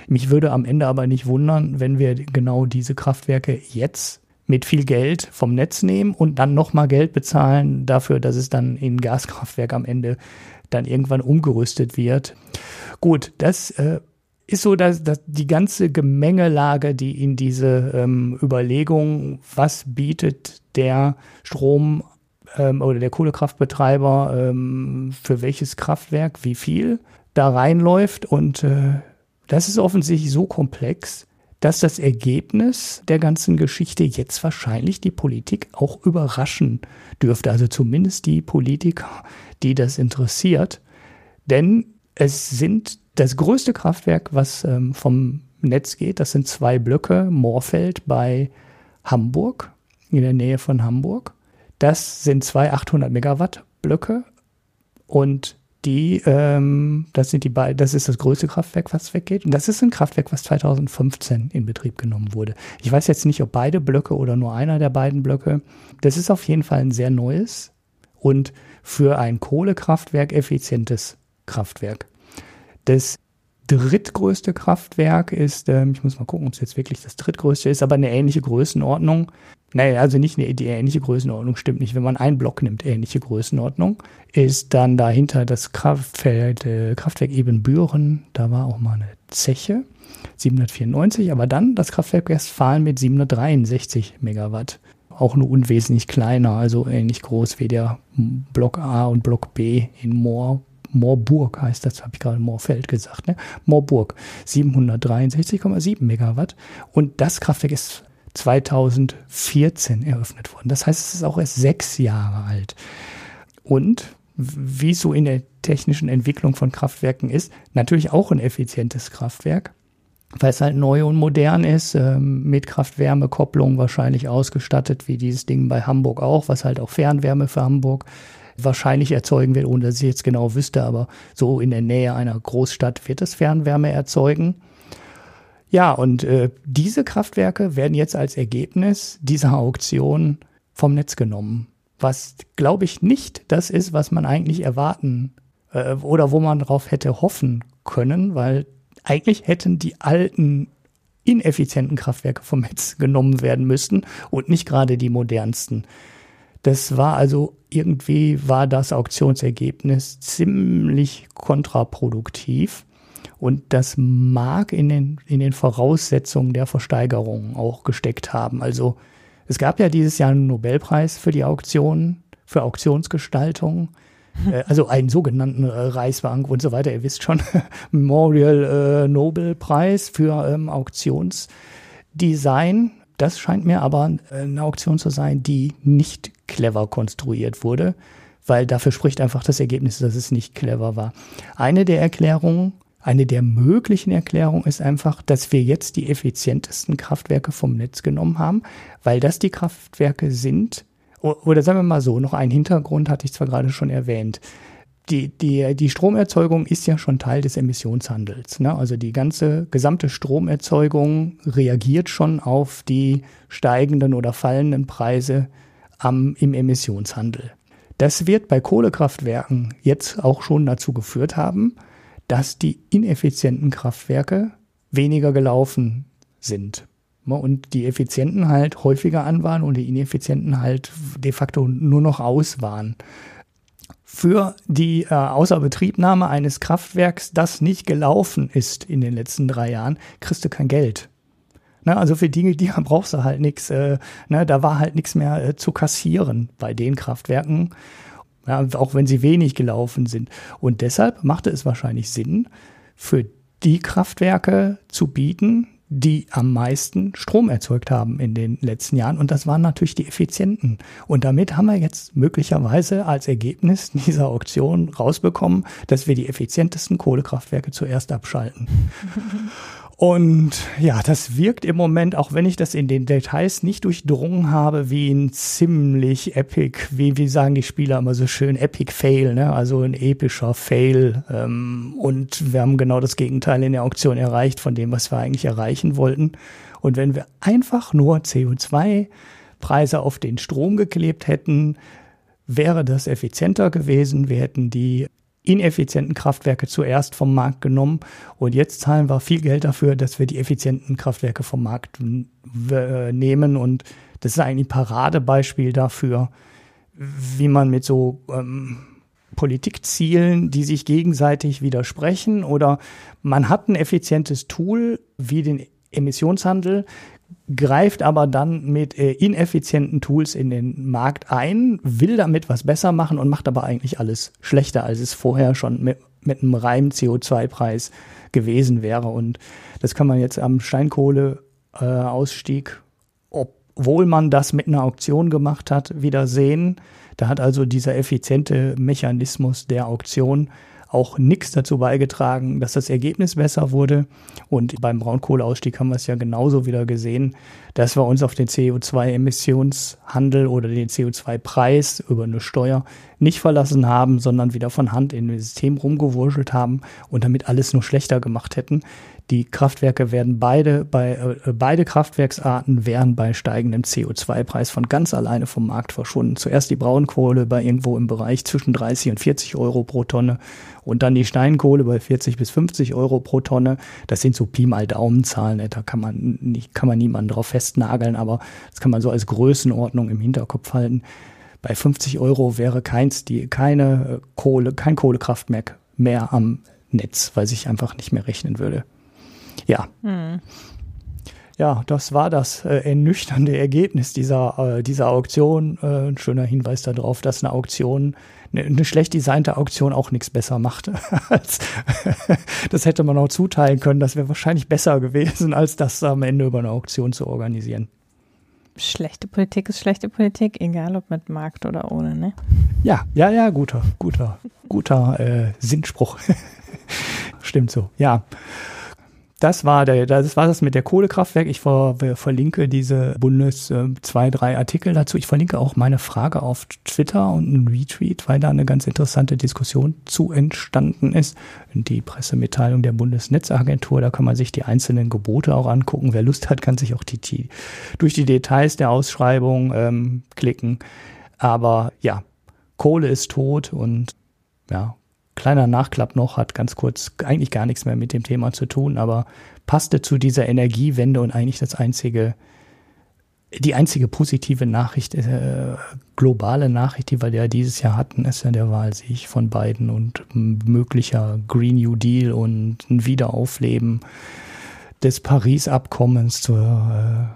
Mich würde am Ende aber nicht wundern, wenn wir genau diese Kraftwerke jetzt mit viel Geld vom Netz nehmen und dann nochmal Geld bezahlen dafür, dass es dann in Gaskraftwerk am Ende dann irgendwann umgerüstet wird. Gut, das äh, ist so, dass, dass die ganze Gemengelage, die in diese ähm, Überlegung, was bietet der Strom ähm, oder der Kohlekraftbetreiber ähm, für welches Kraftwerk, wie viel da reinläuft und äh, das ist offensichtlich so komplex, dass das Ergebnis der ganzen Geschichte jetzt wahrscheinlich die Politik auch überraschen dürfte. Also zumindest die Politiker, die das interessiert. Denn es sind das größte Kraftwerk, was ähm, vom Netz geht, das sind zwei Blöcke, Moorfeld bei Hamburg, in der Nähe von Hamburg. Das sind zwei 800 Megawatt Blöcke und die, ähm, das sind die beiden, das ist das größte Kraftwerk, was weggeht. Und das ist ein Kraftwerk, was 2015 in Betrieb genommen wurde. Ich weiß jetzt nicht, ob beide Blöcke oder nur einer der beiden Blöcke. Das ist auf jeden Fall ein sehr neues und für ein Kohlekraftwerk effizientes Kraftwerk. Das drittgrößte Kraftwerk ist, ähm, ich muss mal gucken, ob es jetzt wirklich das drittgrößte ist, aber eine ähnliche Größenordnung. Naja, also nicht eine, die ähnliche Größenordnung stimmt nicht. Wenn man einen Block nimmt, ähnliche Größenordnung, ist dann dahinter das Kraftwerk, äh, Kraftwerk Ebenbüren. Da war auch mal eine Zeche, 794, aber dann das Kraftwerk Westfalen mit 763 Megawatt. Auch nur unwesentlich kleiner, also ähnlich groß wie der Block A und Block B in Moor Moorburg heißt das, habe ich gerade Moorfeld gesagt, ne? Moorburg, 763,7 Megawatt. Und das Kraftwerk ist 2014 eröffnet worden. Das heißt, es ist auch erst sechs Jahre alt. Und wie so in der technischen Entwicklung von Kraftwerken ist, natürlich auch ein effizientes Kraftwerk, weil es halt neu und modern ist, ähm, mit Kraft-Wärme-Kopplung wahrscheinlich ausgestattet, wie dieses Ding bei Hamburg auch, was halt auch Fernwärme für Hamburg wahrscheinlich erzeugen wird, ohne dass ich jetzt genau wüsste, aber so in der Nähe einer Großstadt wird es Fernwärme erzeugen. Ja, und äh, diese Kraftwerke werden jetzt als Ergebnis dieser Auktion vom Netz genommen. Was, glaube ich, nicht das ist, was man eigentlich erwarten äh, oder wo man darauf hätte hoffen können, weil eigentlich hätten die alten ineffizienten Kraftwerke vom Netz genommen werden müssen und nicht gerade die modernsten. Das war also irgendwie war das Auktionsergebnis ziemlich kontraproduktiv. Und das mag in den, in den Voraussetzungen der Versteigerung auch gesteckt haben. Also es gab ja dieses Jahr einen Nobelpreis für die Auktion, für Auktionsgestaltung. Äh, also einen sogenannten äh, Reichsbank und so weiter. Ihr wisst schon, Memorial äh, Nobelpreis für ähm, Auktionsdesign. Das scheint mir aber äh, eine Auktion zu sein, die nicht clever konstruiert wurde, weil dafür spricht einfach das Ergebnis, dass es nicht clever war. Eine der Erklärungen, eine der möglichen Erklärungen ist einfach, dass wir jetzt die effizientesten Kraftwerke vom Netz genommen haben, weil das die Kraftwerke sind, oder sagen wir mal so, noch ein Hintergrund hatte ich zwar gerade schon erwähnt die, die, die Stromerzeugung ist ja schon Teil des Emissionshandels. Ne? Also die ganze gesamte Stromerzeugung reagiert schon auf die steigenden oder fallenden Preise am, im Emissionshandel. Das wird bei Kohlekraftwerken jetzt auch schon dazu geführt haben, dass die ineffizienten Kraftwerke weniger gelaufen sind. Und die effizienten halt häufiger an waren und die ineffizienten halt de facto nur noch aus waren für die äh, Außerbetriebnahme eines Kraftwerks, das nicht gelaufen ist in den letzten drei Jahren, kriegst du kein Geld. Ne, also für Dinge, die brauchst du halt nichts. Äh, ne, da war halt nichts mehr äh, zu kassieren bei den Kraftwerken, ja, auch wenn sie wenig gelaufen sind. Und deshalb machte es wahrscheinlich Sinn, für die Kraftwerke zu bieten, die am meisten Strom erzeugt haben in den letzten Jahren. Und das waren natürlich die effizienten. Und damit haben wir jetzt möglicherweise als Ergebnis dieser Auktion rausbekommen, dass wir die effizientesten Kohlekraftwerke zuerst abschalten. Und ja, das wirkt im Moment, auch wenn ich das in den Details nicht durchdrungen habe, wie ein ziemlich epic, wie, wie sagen die Spieler immer so schön, epic Fail, ne? also ein epischer Fail. Ähm, und wir haben genau das Gegenteil in der Auktion erreicht von dem, was wir eigentlich erreichen wollten. Und wenn wir einfach nur CO2-Preise auf den Strom geklebt hätten, wäre das effizienter gewesen. Wir hätten die ineffizienten Kraftwerke zuerst vom Markt genommen. Und jetzt zahlen wir viel Geld dafür, dass wir die effizienten Kraftwerke vom Markt äh, nehmen. Und das ist eigentlich ein Paradebeispiel dafür, wie man mit so ähm, Politikzielen, die sich gegenseitig widersprechen oder man hat ein effizientes Tool wie den Emissionshandel, greift aber dann mit äh, ineffizienten Tools in den Markt ein, will damit was besser machen und macht aber eigentlich alles schlechter, als es vorher schon mit, mit einem reinen CO2-Preis gewesen wäre. Und das kann man jetzt am Steinkohleausstieg, äh, obwohl man das mit einer Auktion gemacht hat, wieder sehen. Da hat also dieser effiziente Mechanismus der Auktion auch nichts dazu beigetragen, dass das Ergebnis besser wurde. Und beim Braunkohleausstieg haben wir es ja genauso wieder gesehen, dass wir uns auf den CO2-Emissionshandel oder den CO2-Preis über eine Steuer nicht verlassen haben, sondern wieder von Hand in dem System rumgewurschtelt haben und damit alles nur schlechter gemacht hätten. Die Kraftwerke werden beide bei äh, beide Kraftwerksarten wären bei steigendem CO2-Preis von ganz alleine vom Markt verschwunden. Zuerst die Braunkohle bei irgendwo im Bereich zwischen 30 und 40 Euro pro Tonne und dann die Steinkohle bei 40 bis 50 Euro pro Tonne. Das sind so Pi mal Daumenzahlen, ne? da kann man nicht, kann man niemanden drauf festnageln, aber das kann man so als Größenordnung im Hinterkopf halten. Bei 50 Euro wäre keins, die, keine Kohle, kein Kohlekraftwerk mehr am Netz, weil sich einfach nicht mehr rechnen würde. Ja. Hm. Ja, das war das äh, ernüchternde Ergebnis dieser, äh, dieser Auktion. Äh, ein schöner Hinweis darauf, dass eine Auktion, eine, eine schlecht designte Auktion auch nichts besser macht. als, das hätte man auch zuteilen können. Das wäre wahrscheinlich besser gewesen, als das am Ende über eine Auktion zu organisieren. Schlechte Politik ist schlechte Politik, egal ob mit Markt oder ohne, ne? Ja, ja, ja, guter, guter, guter äh, Sinnspruch. Stimmt so, ja das war der, das war das mit der Kohlekraftwerk. Ich ver, verlinke diese Bundes äh, zwei, drei Artikel dazu. Ich verlinke auch meine Frage auf Twitter und einen Retweet, weil da eine ganz interessante Diskussion zu entstanden ist. Die Pressemitteilung der Bundesnetzagentur, da kann man sich die einzelnen Gebote auch angucken. Wer Lust hat, kann sich auch die, die durch die Details der Ausschreibung ähm, klicken. Aber ja, Kohle ist tot und ja, Kleiner Nachklapp noch, hat ganz kurz eigentlich gar nichts mehr mit dem Thema zu tun, aber passte zu dieser Energiewende und eigentlich das einzige, die einzige positive Nachricht, äh, globale Nachricht, die wir ja dieses Jahr hatten, ist ja der Wahlsieg von Biden und möglicher Green New Deal und ein Wiederaufleben des Paris-Abkommens zur,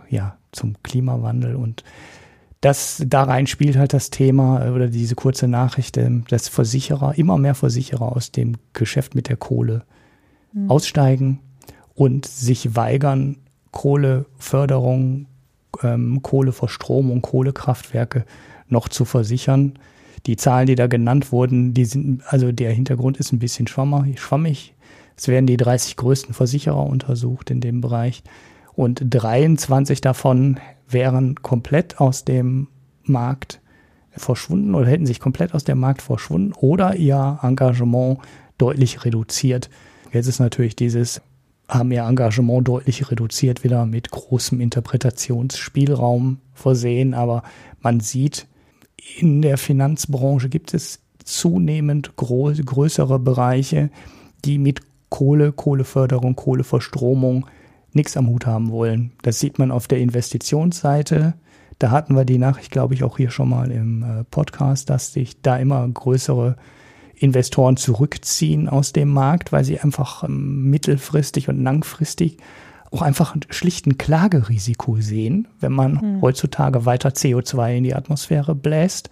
äh, ja, zum Klimawandel. Und das da rein spielt halt das Thema äh, oder diese kurze Nachricht, ähm, dass Versicherer, immer mehr Versicherer aus dem Geschäft mit der Kohle mhm. aussteigen und sich weigern, Kohleförderung, ähm, Kohleverstromung, Kohlekraftwerke noch zu versichern. Die Zahlen, die da genannt wurden, die sind, also der Hintergrund ist ein bisschen schwammig. Es werden die 30 größten Versicherer untersucht in dem Bereich und 23 davon wären komplett aus dem Markt verschwunden oder hätten sich komplett aus dem Markt verschwunden oder ihr Engagement deutlich reduziert. Jetzt ist natürlich dieses, haben ihr Engagement deutlich reduziert, wieder mit großem Interpretationsspielraum versehen, aber man sieht, in der Finanzbranche gibt es zunehmend größere Bereiche, die mit Kohle, Kohleförderung, Kohleverstromung nichts am Hut haben wollen. Das sieht man auf der Investitionsseite. Da hatten wir die Nachricht, glaube ich, auch hier schon mal im äh, Podcast, dass sich da immer größere Investoren zurückziehen aus dem Markt, weil sie einfach ähm, mittelfristig und langfristig auch einfach schlicht ein Klagerisiko sehen, wenn man mhm. heutzutage weiter CO2 in die Atmosphäre bläst.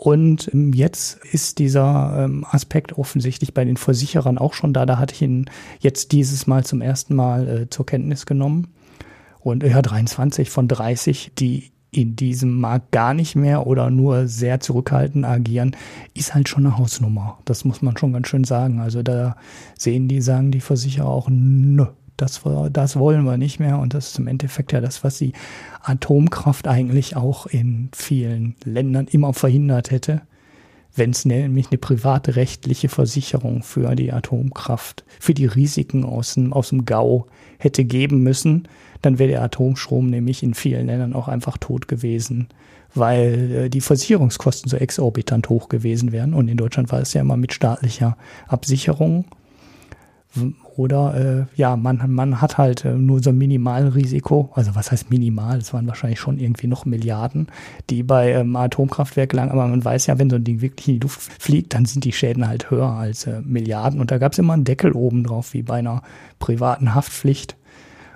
Und ähm, jetzt ist dieser ähm, Aspekt offensichtlich bei den Versicherern auch schon da. Da hatte ich ihn jetzt dieses Mal zum ersten Mal äh, zur Kenntnis genommen. Und ja, 23 von 30, die in diesem Markt gar nicht mehr oder nur sehr zurückhaltend agieren, ist halt schon eine Hausnummer. Das muss man schon ganz schön sagen. Also da sehen die, sagen die Versicherer auch, nö, das, das wollen wir nicht mehr. Und das ist im Endeffekt ja das, was die Atomkraft eigentlich auch in vielen Ländern immer verhindert hätte, wenn es nämlich eine private rechtliche Versicherung für die Atomkraft, für die Risiken aus dem, aus dem GAU hätte geben müssen, dann wäre der Atomstrom nämlich in vielen Ländern auch einfach tot gewesen weil äh, die Versicherungskosten so exorbitant hoch gewesen wären. Und in Deutschland war es ja immer mit staatlicher Absicherung. Oder äh, ja, man, man hat halt äh, nur so ein Minimalrisiko, also was heißt minimal, es waren wahrscheinlich schon irgendwie noch Milliarden, die bei ähm, Atomkraftwerk lagen, aber man weiß ja, wenn so ein Ding wirklich in die Luft fliegt, dann sind die Schäden halt höher als äh, Milliarden. Und da gab es immer einen Deckel oben drauf, wie bei einer privaten Haftpflicht.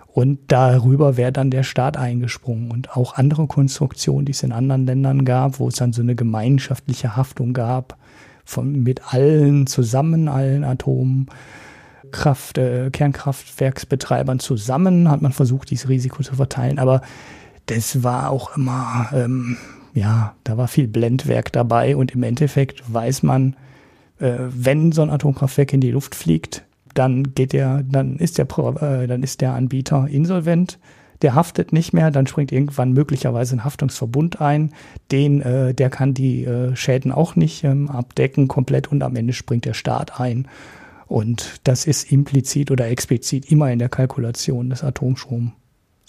Und darüber wäre dann der Staat eingesprungen. Und auch andere Konstruktionen, die es in anderen Ländern gab, wo es dann so eine gemeinschaftliche Haftung gab, von, mit allen zusammen, allen Atomkraft, äh, Kernkraftwerksbetreibern zusammen, hat man versucht, dieses Risiko zu verteilen. Aber das war auch immer, ähm, ja, da war viel Blendwerk dabei. Und im Endeffekt weiß man, äh, wenn so ein Atomkraftwerk in die Luft fliegt, dann geht der, dann ist der, äh, dann ist der Anbieter insolvent, der haftet nicht mehr, dann springt irgendwann möglicherweise ein Haftungsverbund ein, den, äh, der kann die äh, Schäden auch nicht ähm, abdecken komplett und am Ende springt der Staat ein. Und das ist implizit oder explizit immer in der Kalkulation des Atomstroms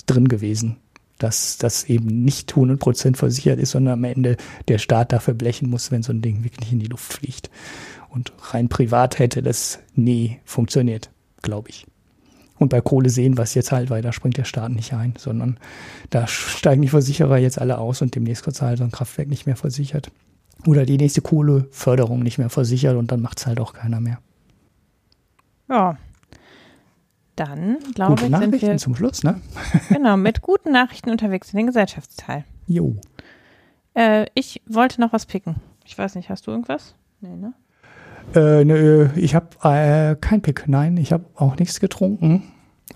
drin gewesen dass das eben nicht 100% versichert ist, sondern am Ende der Staat dafür blechen muss, wenn so ein Ding wirklich in die Luft fliegt. Und rein privat hätte das nie funktioniert, glaube ich. Und bei Kohle sehen wir es jetzt halt, weil da springt der Staat nicht ein, sondern da steigen die Versicherer jetzt alle aus und demnächst wird halt so ein Kraftwerk nicht mehr versichert. Oder die nächste Kohleförderung nicht mehr versichert und dann macht es halt auch keiner mehr. Ja. Dann, glaube ich, sind wir zum Schluss, ne? genau, mit guten Nachrichten unterwegs in den Gesellschaftsteil. Jo. Äh, ich wollte noch was picken. Ich weiß nicht, hast du irgendwas? Nee, ne? Äh, nö, ich habe äh, kein Pick. Nein, ich habe auch nichts getrunken.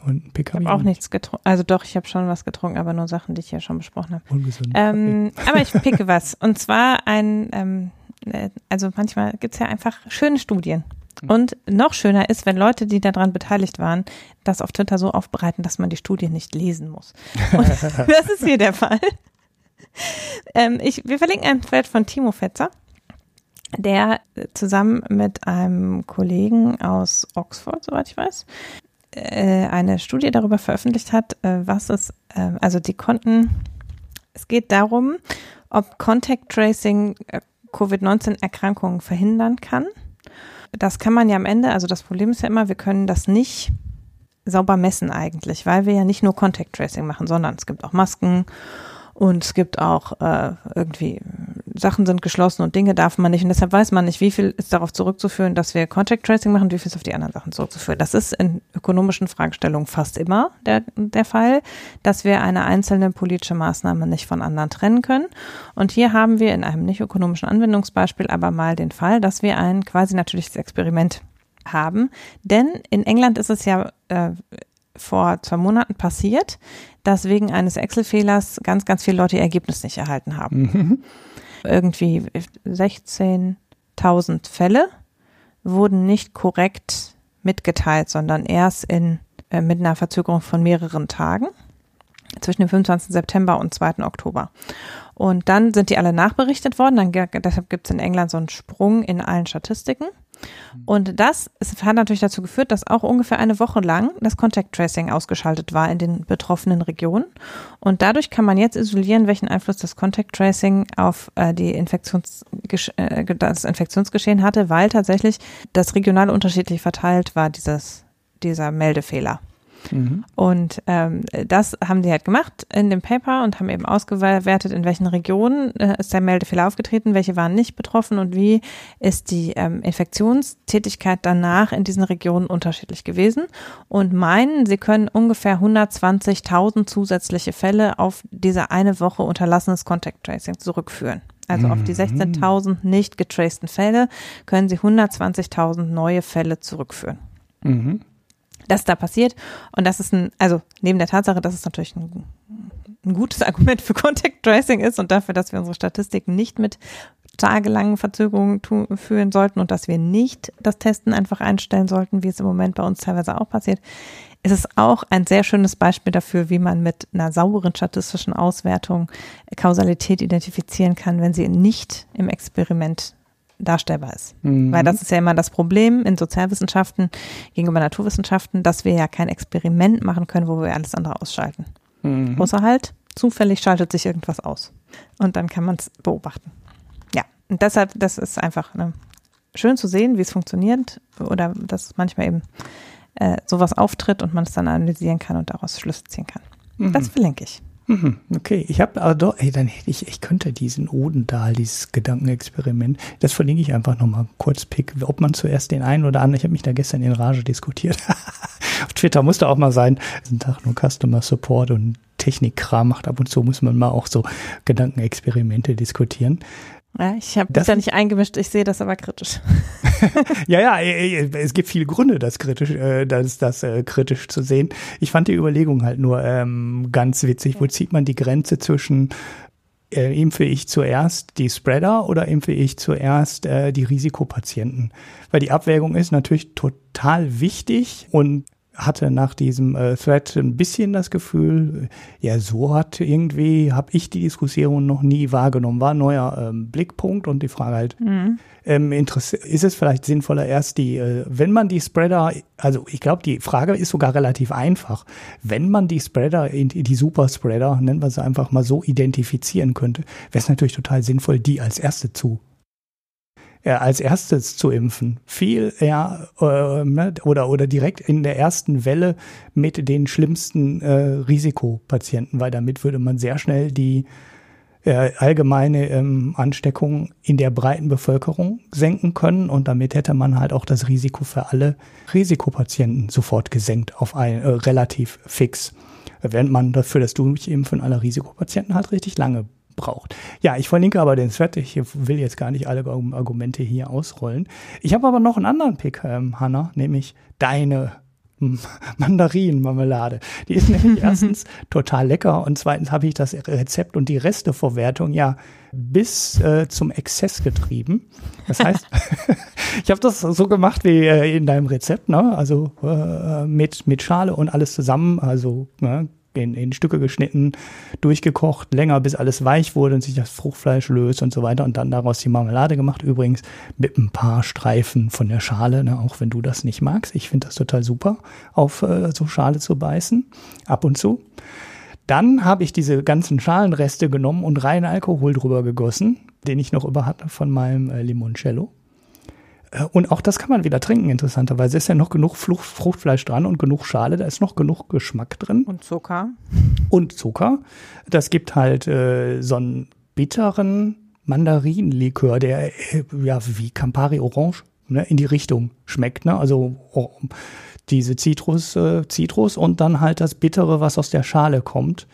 Und Pick habe ich auch nichts getrunken. Also doch, ich habe schon was getrunken, aber nur Sachen, die ich ja schon besprochen habe. Ungesund. Ähm, aber ich picke was. Und zwar ein, ähm, äh, also manchmal gibt's ja einfach schöne Studien. Mhm. Und noch schöner ist, wenn Leute, die daran beteiligt waren, das auf Twitter so aufbereiten, dass man die Studie nicht lesen muss. Und das ist hier der Fall. Ähm, ich, wir verlinken einen Thread von Timo Fetzer der zusammen mit einem Kollegen aus Oxford, soweit ich weiß, äh, eine Studie darüber veröffentlicht hat, äh, was es, äh, also die konnten, es geht darum, ob Contact Tracing Covid-19-Erkrankungen verhindern kann. Das kann man ja am Ende, also das Problem ist ja immer, wir können das nicht sauber messen eigentlich, weil wir ja nicht nur Contact Tracing machen, sondern es gibt auch Masken und es gibt auch äh, irgendwie Sachen sind geschlossen und Dinge darf man nicht. Und deshalb weiß man nicht, wie viel ist darauf zurückzuführen, dass wir Contact Tracing machen, wie viel ist auf die anderen Sachen zurückzuführen. Das ist in ökonomischen Fragestellungen fast immer der, der Fall, dass wir eine einzelne politische Maßnahme nicht von anderen trennen können. Und hier haben wir in einem nicht ökonomischen Anwendungsbeispiel aber mal den Fall, dass wir ein quasi natürliches Experiment haben. Denn in England ist es ja äh, vor zwei Monaten passiert, dass wegen eines Excel-Fehlers ganz, ganz viele Leute ihr Ergebnis nicht erhalten haben. Mhm. Irgendwie 16.000 Fälle wurden nicht korrekt mitgeteilt, sondern erst in, äh, mit einer Verzögerung von mehreren Tagen zwischen dem 25. September und 2. Oktober. Und dann sind die alle nachberichtet worden. Dann, deshalb gibt es in England so einen Sprung in allen Statistiken. Und das hat natürlich dazu geführt, dass auch ungefähr eine Woche lang das Contact Tracing ausgeschaltet war in den betroffenen Regionen. Und dadurch kann man jetzt isolieren, welchen Einfluss das Contact Tracing auf äh, die Infektions äh, das Infektionsgeschehen hatte, weil tatsächlich das regional unterschiedlich verteilt war, dieses, dieser Meldefehler. Mhm. Und ähm, das haben sie halt gemacht in dem Paper und haben eben ausgewertet, in welchen Regionen äh, ist der Meldefehler aufgetreten, welche waren nicht betroffen und wie ist die ähm, Infektionstätigkeit danach in diesen Regionen unterschiedlich gewesen. Und meinen, sie können ungefähr 120.000 zusätzliche Fälle auf diese eine Woche unterlassenes Contact Tracing zurückführen. Also auf die 16.000 mhm. nicht getraceden Fälle können sie 120.000 neue Fälle zurückführen. Mhm das da passiert. Und das ist ein, also neben der Tatsache, dass es natürlich ein, ein gutes Argument für Contact Tracing ist und dafür, dass wir unsere Statistiken nicht mit tagelangen Verzögerungen führen sollten und dass wir nicht das Testen einfach einstellen sollten, wie es im Moment bei uns teilweise auch passiert, ist es auch ein sehr schönes Beispiel dafür, wie man mit einer sauberen statistischen Auswertung Kausalität identifizieren kann, wenn sie nicht im Experiment darstellbar ist. Mhm. Weil das ist ja immer das Problem in Sozialwissenschaften gegenüber Naturwissenschaften, dass wir ja kein Experiment machen können, wo wir alles andere ausschalten. Mhm. Außer halt, zufällig schaltet sich irgendwas aus. Und dann kann man es beobachten. Ja, und deshalb, das ist einfach ne, schön zu sehen, wie es funktioniert oder dass manchmal eben äh, sowas auftritt und man es dann analysieren kann und daraus Schlüsse ziehen kann. Mhm. Das verlinke ich. Mhm, okay, ich habe aber doch, ey, dann hätte ich, ich könnte diesen Odendahl, dieses Gedankenexperiment, das verlinke ich einfach nochmal kurz pick, ob man zuerst den einen oder anderen, ich habe mich da gestern in Rage diskutiert. Auf Twitter musste auch mal sein, diesen Tag nur Customer Support und Technikkram macht, ab und zu muss man mal auch so Gedankenexperimente diskutieren. Ja, ich habe das da nicht eingemischt, ich sehe das aber kritisch. ja, ja, es gibt viele Gründe, das kritisch, äh, das, das äh, kritisch zu sehen. Ich fand die Überlegung halt nur ähm, ganz witzig. Wo zieht man die Grenze zwischen äh, impfe ich zuerst die Spreader oder impfe ich zuerst äh, die Risikopatienten? Weil die Abwägung ist natürlich total wichtig und hatte nach diesem äh, Thread ein bisschen das Gefühl, ja, so hat irgendwie, habe ich die Diskussion noch nie wahrgenommen. War ein neuer ähm, Blickpunkt und die Frage halt, mhm. ähm, ist es vielleicht sinnvoller erst die, äh, wenn man die Spreader, also ich glaube, die Frage ist sogar relativ einfach. Wenn man die Spreader, die Superspreader, nennen wir sie einfach mal so, identifizieren könnte, wäre es natürlich total sinnvoll, die als erste zu äh, als erstes zu impfen. Viel eher äh, ne, oder, oder direkt in der ersten Welle mit den schlimmsten äh, Risikopatienten, weil damit würde man sehr schnell die äh, allgemeine ähm, Ansteckung in der breiten Bevölkerung senken können und damit hätte man halt auch das Risiko für alle Risikopatienten sofort gesenkt auf ein relativ fix. Während man dafür das Durchimpfen aller Risikopatienten halt richtig lange braucht. Ja, ich verlinke aber den Thread. Ich will jetzt gar nicht alle Argumente hier ausrollen. Ich habe aber noch einen anderen Pick, ähm, Hanna, nämlich deine Mandarinenmarmelade. Die ist nämlich erstens total lecker und zweitens habe ich das Rezept und die Resteverwertung ja bis äh, zum Exzess getrieben. Das heißt, ich habe das so gemacht wie äh, in deinem Rezept, ne? Also äh, mit mit Schale und alles zusammen, also ne? In, in Stücke geschnitten, durchgekocht, länger, bis alles weich wurde und sich das Fruchtfleisch löst und so weiter und dann daraus die Marmelade gemacht. Übrigens mit ein paar Streifen von der Schale, ne, auch wenn du das nicht magst. Ich finde das total super, auf äh, so Schale zu beißen, ab und zu. Dann habe ich diese ganzen Schalenreste genommen und rein Alkohol drüber gegossen, den ich noch über hatte von meinem äh, Limoncello. Äh, und auch das kann man wieder trinken, interessanterweise. Ist ja noch genug Fruchtfleisch dran und genug Schale, da ist noch genug Geschmack drin. Und Zucker. Und Zucker. Das gibt halt äh, so einen bitteren Mandarinenlikör, der äh, ja wie Campari Orange ne, in die Richtung schmeckt. Ne? Also oh, diese Zitrus, äh, Zitrus und dann halt das Bittere, was aus der Schale kommt.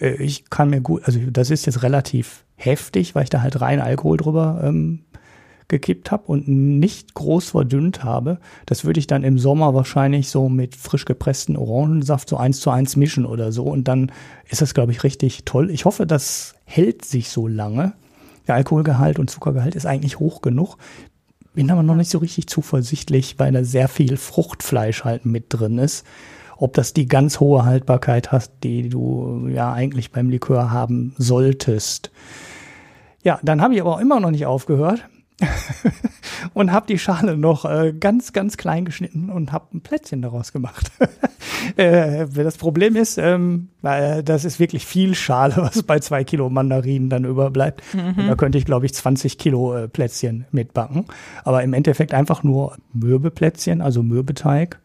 Äh, ich kann mir gut, also das ist jetzt relativ heftig, weil ich da halt rein Alkohol drüber ähm, gekippt habe und nicht groß verdünnt habe, das würde ich dann im Sommer wahrscheinlich so mit frisch gepressten Orangensaft so eins zu eins mischen oder so. Und dann ist das, glaube ich, richtig toll. Ich hoffe, das hält sich so lange. Der Alkoholgehalt und Zuckergehalt ist eigentlich hoch genug. Bin aber noch nicht so richtig zuversichtlich, weil da sehr viel Fruchtfleisch halt mit drin ist. Ob das die ganz hohe Haltbarkeit hat, die du ja eigentlich beim Likör haben solltest. Ja, dann habe ich aber auch immer noch nicht aufgehört. und habe die Schale noch äh, ganz, ganz klein geschnitten und habe ein Plätzchen daraus gemacht. äh, das Problem ist, ähm, äh, das ist wirklich viel Schale, was bei zwei Kilo Mandarinen dann überbleibt. Mhm. da könnte ich, glaube ich, 20 Kilo äh, Plätzchen mitbacken. Aber im Endeffekt einfach nur Mürbeplätzchen, also Mürbeteig,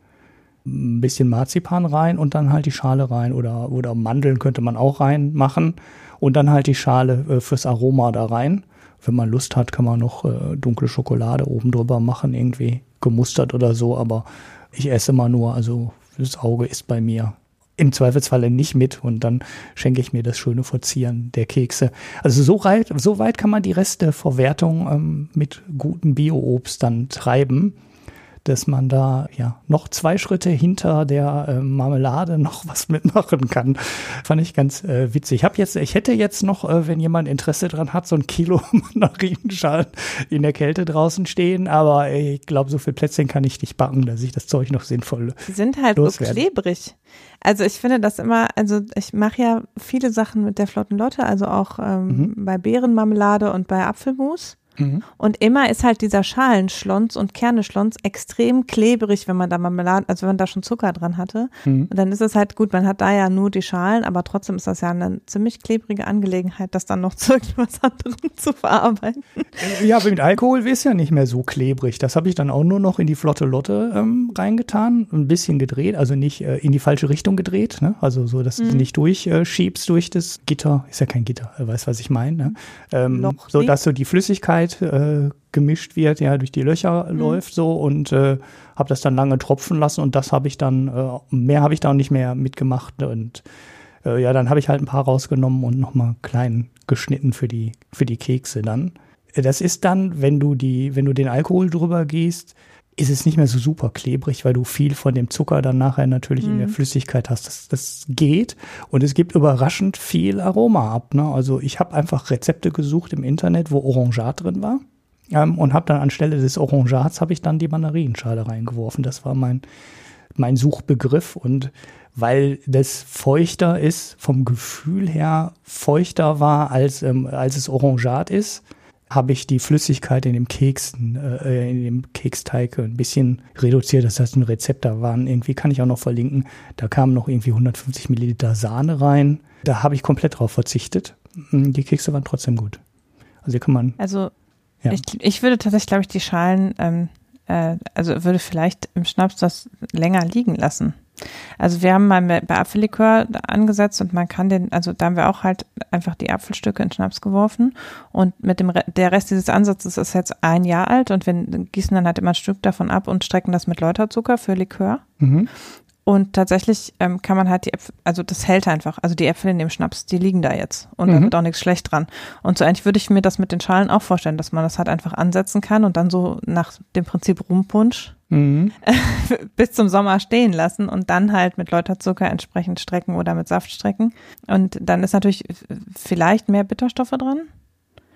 ein bisschen Marzipan rein und dann halt die Schale rein oder, oder Mandeln könnte man auch reinmachen und dann halt die Schale äh, fürs Aroma da rein wenn man Lust hat, kann man noch äh, dunkle Schokolade oben drüber machen, irgendwie gemustert oder so, aber ich esse immer nur, also das Auge ist bei mir im Zweifelsfalle nicht mit und dann schenke ich mir das schöne Verzieren der Kekse. Also so, weit, so weit kann man die Resteverwertung ähm, mit gutem Bio-Obst dann treiben, dass man da ja noch zwei Schritte hinter der äh, Marmelade noch was mitmachen kann. Fand ich ganz äh, witzig. Ich habe jetzt, ich hätte jetzt noch, äh, wenn jemand Interesse dran hat, so ein Kilo Mandarinenschalen in der Kälte draußen stehen, aber ich glaube, so viel Plätzchen kann ich nicht backen, dass ich das Zeug noch sinnvoll. Die sind halt loswerden. so klebrig. Also ich finde das immer, also ich mache ja viele Sachen mit der Flotten Lotte, also auch ähm, mhm. bei Beerenmarmelade und bei Apfelmus. Mhm. Und immer ist halt dieser Schalenschlons und Kerneschlons extrem klebrig, wenn man da Marmelade, also wenn man da schon Zucker dran hatte. Mhm. Und dann ist es halt gut, man hat da ja nur die Schalen, aber trotzdem ist das ja eine ziemlich klebrige Angelegenheit, das dann noch zu irgendwas anderem zu verarbeiten. Ja, aber mit Alkohol ist ja nicht mehr so klebrig. Das habe ich dann auch nur noch in die flotte Lotte ähm, reingetan, ein bisschen gedreht, also nicht äh, in die falsche Richtung gedreht, ne? also so, dass mhm. du nicht durchschiebst äh, durch das Gitter, ist ja kein Gitter, weißt was ich meine, ne? ähm, so dass du die Flüssigkeit Flüssigkeit äh, gemischt wird, ja, durch die Löcher mhm. läuft so und äh, habe das dann lange tropfen lassen und das habe ich dann, äh, mehr habe ich da nicht mehr mitgemacht und äh, ja, dann habe ich halt ein paar rausgenommen und nochmal klein geschnitten für die, für die Kekse dann. Das ist dann, wenn du die, wenn du den Alkohol drüber gießt, ist es nicht mehr so super klebrig, weil du viel von dem Zucker dann nachher natürlich mhm. in der mhm. Flüssigkeit hast. Das, das geht und es gibt überraschend viel Aroma ab. Ne? Also ich habe einfach Rezepte gesucht im Internet, wo Orangat drin war ähm, und habe dann anstelle des Orangats habe ich dann die Mandarinenschale reingeworfen. Das war mein mein Suchbegriff und weil das feuchter ist, vom Gefühl her feuchter war, als, ähm, als es Orangat ist, habe ich die Flüssigkeit in dem Keksen, äh, in dem Keksteig ein bisschen reduziert. Das heißt, ein Rezept da waren irgendwie, kann ich auch noch verlinken, da kamen noch irgendwie 150 Milliliter Sahne rein. Da habe ich komplett drauf verzichtet. Hm, die Kekse waren trotzdem gut. Also hier kann man. Also ja. ich, ich würde tatsächlich, glaube ich, die Schalen, ähm, äh, also würde vielleicht im Schnaps das länger liegen lassen. Also wir haben mal bei Apfellikör angesetzt und man kann den, also da haben wir auch halt einfach die Apfelstücke in Schnaps geworfen und mit dem der Rest dieses Ansatzes ist jetzt ein Jahr alt und wir gießen dann halt immer ein Stück davon ab und strecken das mit Läuterzucker für Likör. Mhm. Und tatsächlich ähm, kann man halt die Äpfel, also das hält einfach. Also die Äpfel in dem Schnaps, die liegen da jetzt. Und mhm. da wird auch nichts schlecht dran. Und so eigentlich würde ich mir das mit den Schalen auch vorstellen, dass man das halt einfach ansetzen kann und dann so nach dem Prinzip Rumpunsch mhm. bis zum Sommer stehen lassen und dann halt mit Läuterzucker entsprechend strecken oder mit Saft strecken. Und dann ist natürlich vielleicht mehr Bitterstoffe dran.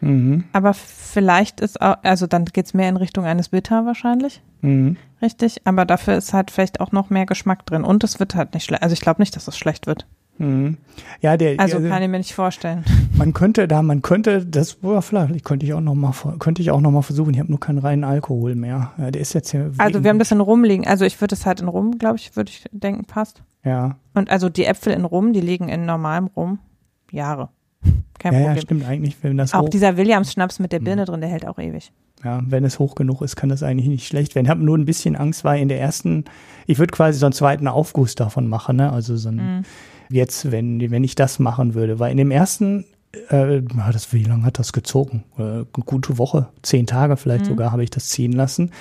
Mhm. Aber vielleicht ist auch, also dann geht es mehr in Richtung eines Bitter wahrscheinlich. Mhm. Richtig. Aber dafür ist halt vielleicht auch noch mehr Geschmack drin. Und es wird halt nicht schlecht. Also ich glaube nicht, dass es schlecht wird. Mhm. Ja, der, also kann ich mir nicht vorstellen. Man könnte da, man könnte, das boah, vielleicht könnte ich auch noch mal, könnte ich auch noch mal versuchen. Ich habe nur keinen reinen Alkohol mehr. Ja, der ist jetzt hier. Also wir haben das in Rum liegen. Also ich würde es halt in Rum, glaube ich, würde ich denken, passt. Ja. Und also die Äpfel in Rum, die liegen in normalem Rum Jahre. Kein ja, Problem. Ja, stimmt eigentlich, wenn das Auch dieser Williams-Schnaps mit der Birne mhm. drin, der hält auch ewig. Ja, wenn es hoch genug ist, kann das eigentlich nicht schlecht werden. Ich habe nur ein bisschen Angst, weil in der ersten, ich würde quasi so einen zweiten Aufguss davon machen, ne? Also so ein, mhm. jetzt, wenn, wenn ich das machen würde, weil in dem ersten, äh, das, wie lange hat das gezogen? Äh, eine gute Woche, zehn Tage vielleicht mhm. sogar habe ich das ziehen lassen.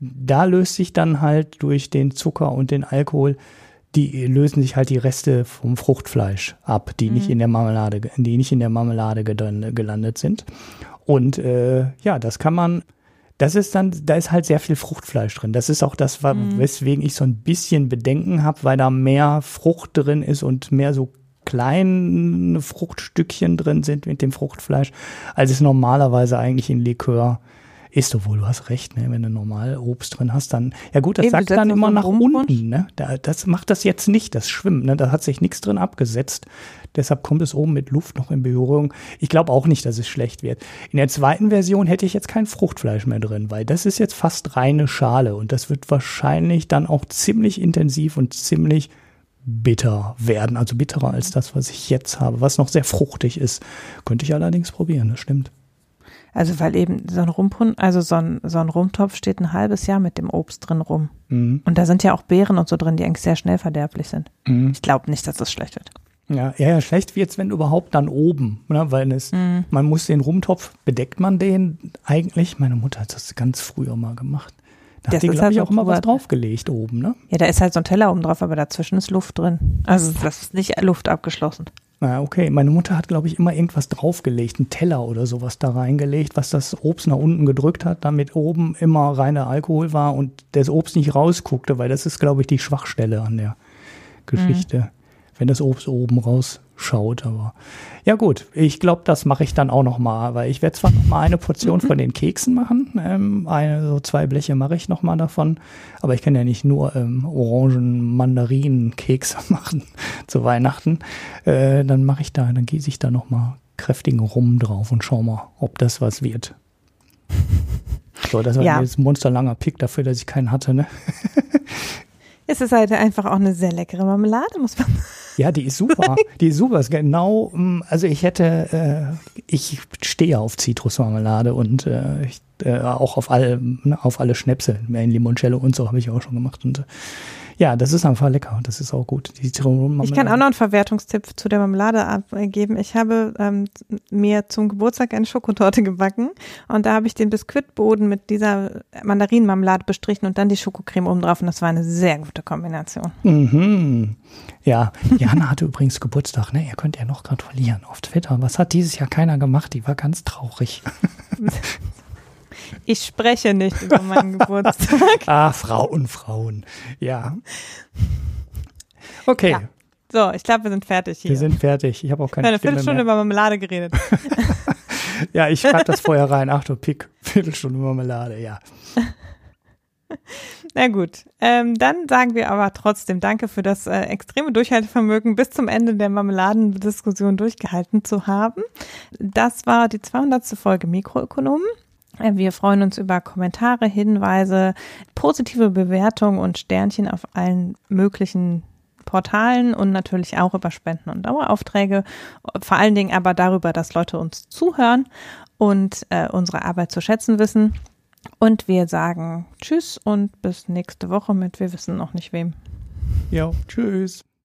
Da löst sich dann halt durch den Zucker und den Alkohol die lösen sich halt die Reste vom Fruchtfleisch ab, die mhm. nicht in der Marmelade, die nicht in der Marmelade gelandet sind. Und äh, ja, das kann man, das ist dann, da ist halt sehr viel Fruchtfleisch drin. Das ist auch das, mhm. weswegen ich so ein bisschen Bedenken habe, weil da mehr Frucht drin ist und mehr so kleine Fruchtstückchen drin sind mit dem Fruchtfleisch, als es normalerweise eigentlich in Likör ist doch wohl, du hast recht, ne? wenn du normal Obst drin hast, dann, ja gut, das Eben, sagt dann immer nach unten, ne? Da, das macht das jetzt nicht, das Schwimmen, ne? Da hat sich nichts drin abgesetzt. Deshalb kommt es oben mit Luft noch in Berührung. Ich glaube auch nicht, dass es schlecht wird. In der zweiten Version hätte ich jetzt kein Fruchtfleisch mehr drin, weil das ist jetzt fast reine Schale und das wird wahrscheinlich dann auch ziemlich intensiv und ziemlich bitter werden, also bitterer als das, was ich jetzt habe, was noch sehr fruchtig ist. Könnte ich allerdings probieren, das stimmt. Also weil eben so ein Rumpun, also so ein, so ein Rumtopf steht ein halbes Jahr mit dem Obst drin rum. Mhm. Und da sind ja auch Beeren und so drin, die eigentlich sehr schnell verderblich sind. Mhm. Ich glaube nicht, dass das schlecht wird. Ja, ja, ja, schlecht wird's, wenn überhaupt dann oben, ne, weil es, mhm. man muss den Rumtopf, bedeckt man den eigentlich? Meine Mutter hat das ganz früher mal gemacht. Da das hat die, glaube halt ich, auch immer was draufgelegt oben, ne? Ja, da ist halt so ein Teller oben drauf, aber dazwischen ist Luft drin. Also das ist nicht Luft abgeschlossen. Na, okay. Meine Mutter hat, glaube ich, immer irgendwas draufgelegt, einen Teller oder sowas da reingelegt, was das Obst nach unten gedrückt hat, damit oben immer reiner Alkohol war und das Obst nicht rausguckte, weil das ist, glaube ich, die Schwachstelle an der Geschichte. Mhm. Wenn das Obst oben rausschaut, aber ja gut, ich glaube, das mache ich dann auch noch mal, weil ich werde zwar noch mal eine Portion von den Keksen machen, ähm, eine, so zwei Bleche mache ich noch mal davon, aber ich kann ja nicht nur ähm, Orangen, Mandarinen, Kekse machen zu Weihnachten. Äh, dann mache ich da, dann gieße ich da noch mal kräftigen Rum drauf und schau mal, ob das was wird. So, das war ja. jetzt ein monsterlanger Pick dafür, dass ich keinen hatte, ne? Es ist halt einfach auch eine sehr leckere Marmelade, muss man sagen. Ja, die ist super. Die ist super. Ist genau, mm, also ich hätte, äh, ich stehe auf Zitrusmarmelade und äh, ich, äh, auch auf alle, auf alle Schnäpse, in Limoncello und so habe ich auch schon gemacht. Und äh, ja, das ist einfach lecker. Das ist auch gut. Die ich kann auch noch einen Verwertungstipp zu der Marmelade abgeben. Ich habe ähm, mir zum Geburtstag eine Schokotorte gebacken und da habe ich den Biskuitboden mit dieser Mandarinenmarmelade bestrichen und dann die Schokocreme oben drauf und das war eine sehr gute Kombination. Mhm. Ja, Jana hatte übrigens Geburtstag, ne? Ihr könnt ja noch gratulieren auf Twitter. Was hat dieses Jahr keiner gemacht? Die war ganz traurig. Ich spreche nicht über meinen Geburtstag. ah, Frauen, Frauen. Ja. Okay. Ja. So, ich glaube, wir sind fertig hier. Wir sind fertig. Ich habe auch keine Eine Stimme Viertelstunde mehr. über Marmelade geredet. ja, ich schreibe das vorher rein. Achtung, Pick. Viertelstunde Marmelade, ja. Na gut, ähm, dann sagen wir aber trotzdem Danke für das äh, extreme Durchhaltevermögen, bis zum Ende der Marmeladendiskussion durchgehalten zu haben. Das war die 200. Folge Mikroökonomen. Wir freuen uns über Kommentare, Hinweise, positive Bewertungen und Sternchen auf allen möglichen Portalen und natürlich auch über Spenden und Daueraufträge. Vor allen Dingen aber darüber, dass Leute uns zuhören und äh, unsere Arbeit zu schätzen wissen. Und wir sagen Tschüss und bis nächste Woche mit wir wissen noch nicht wem. Ja, tschüss.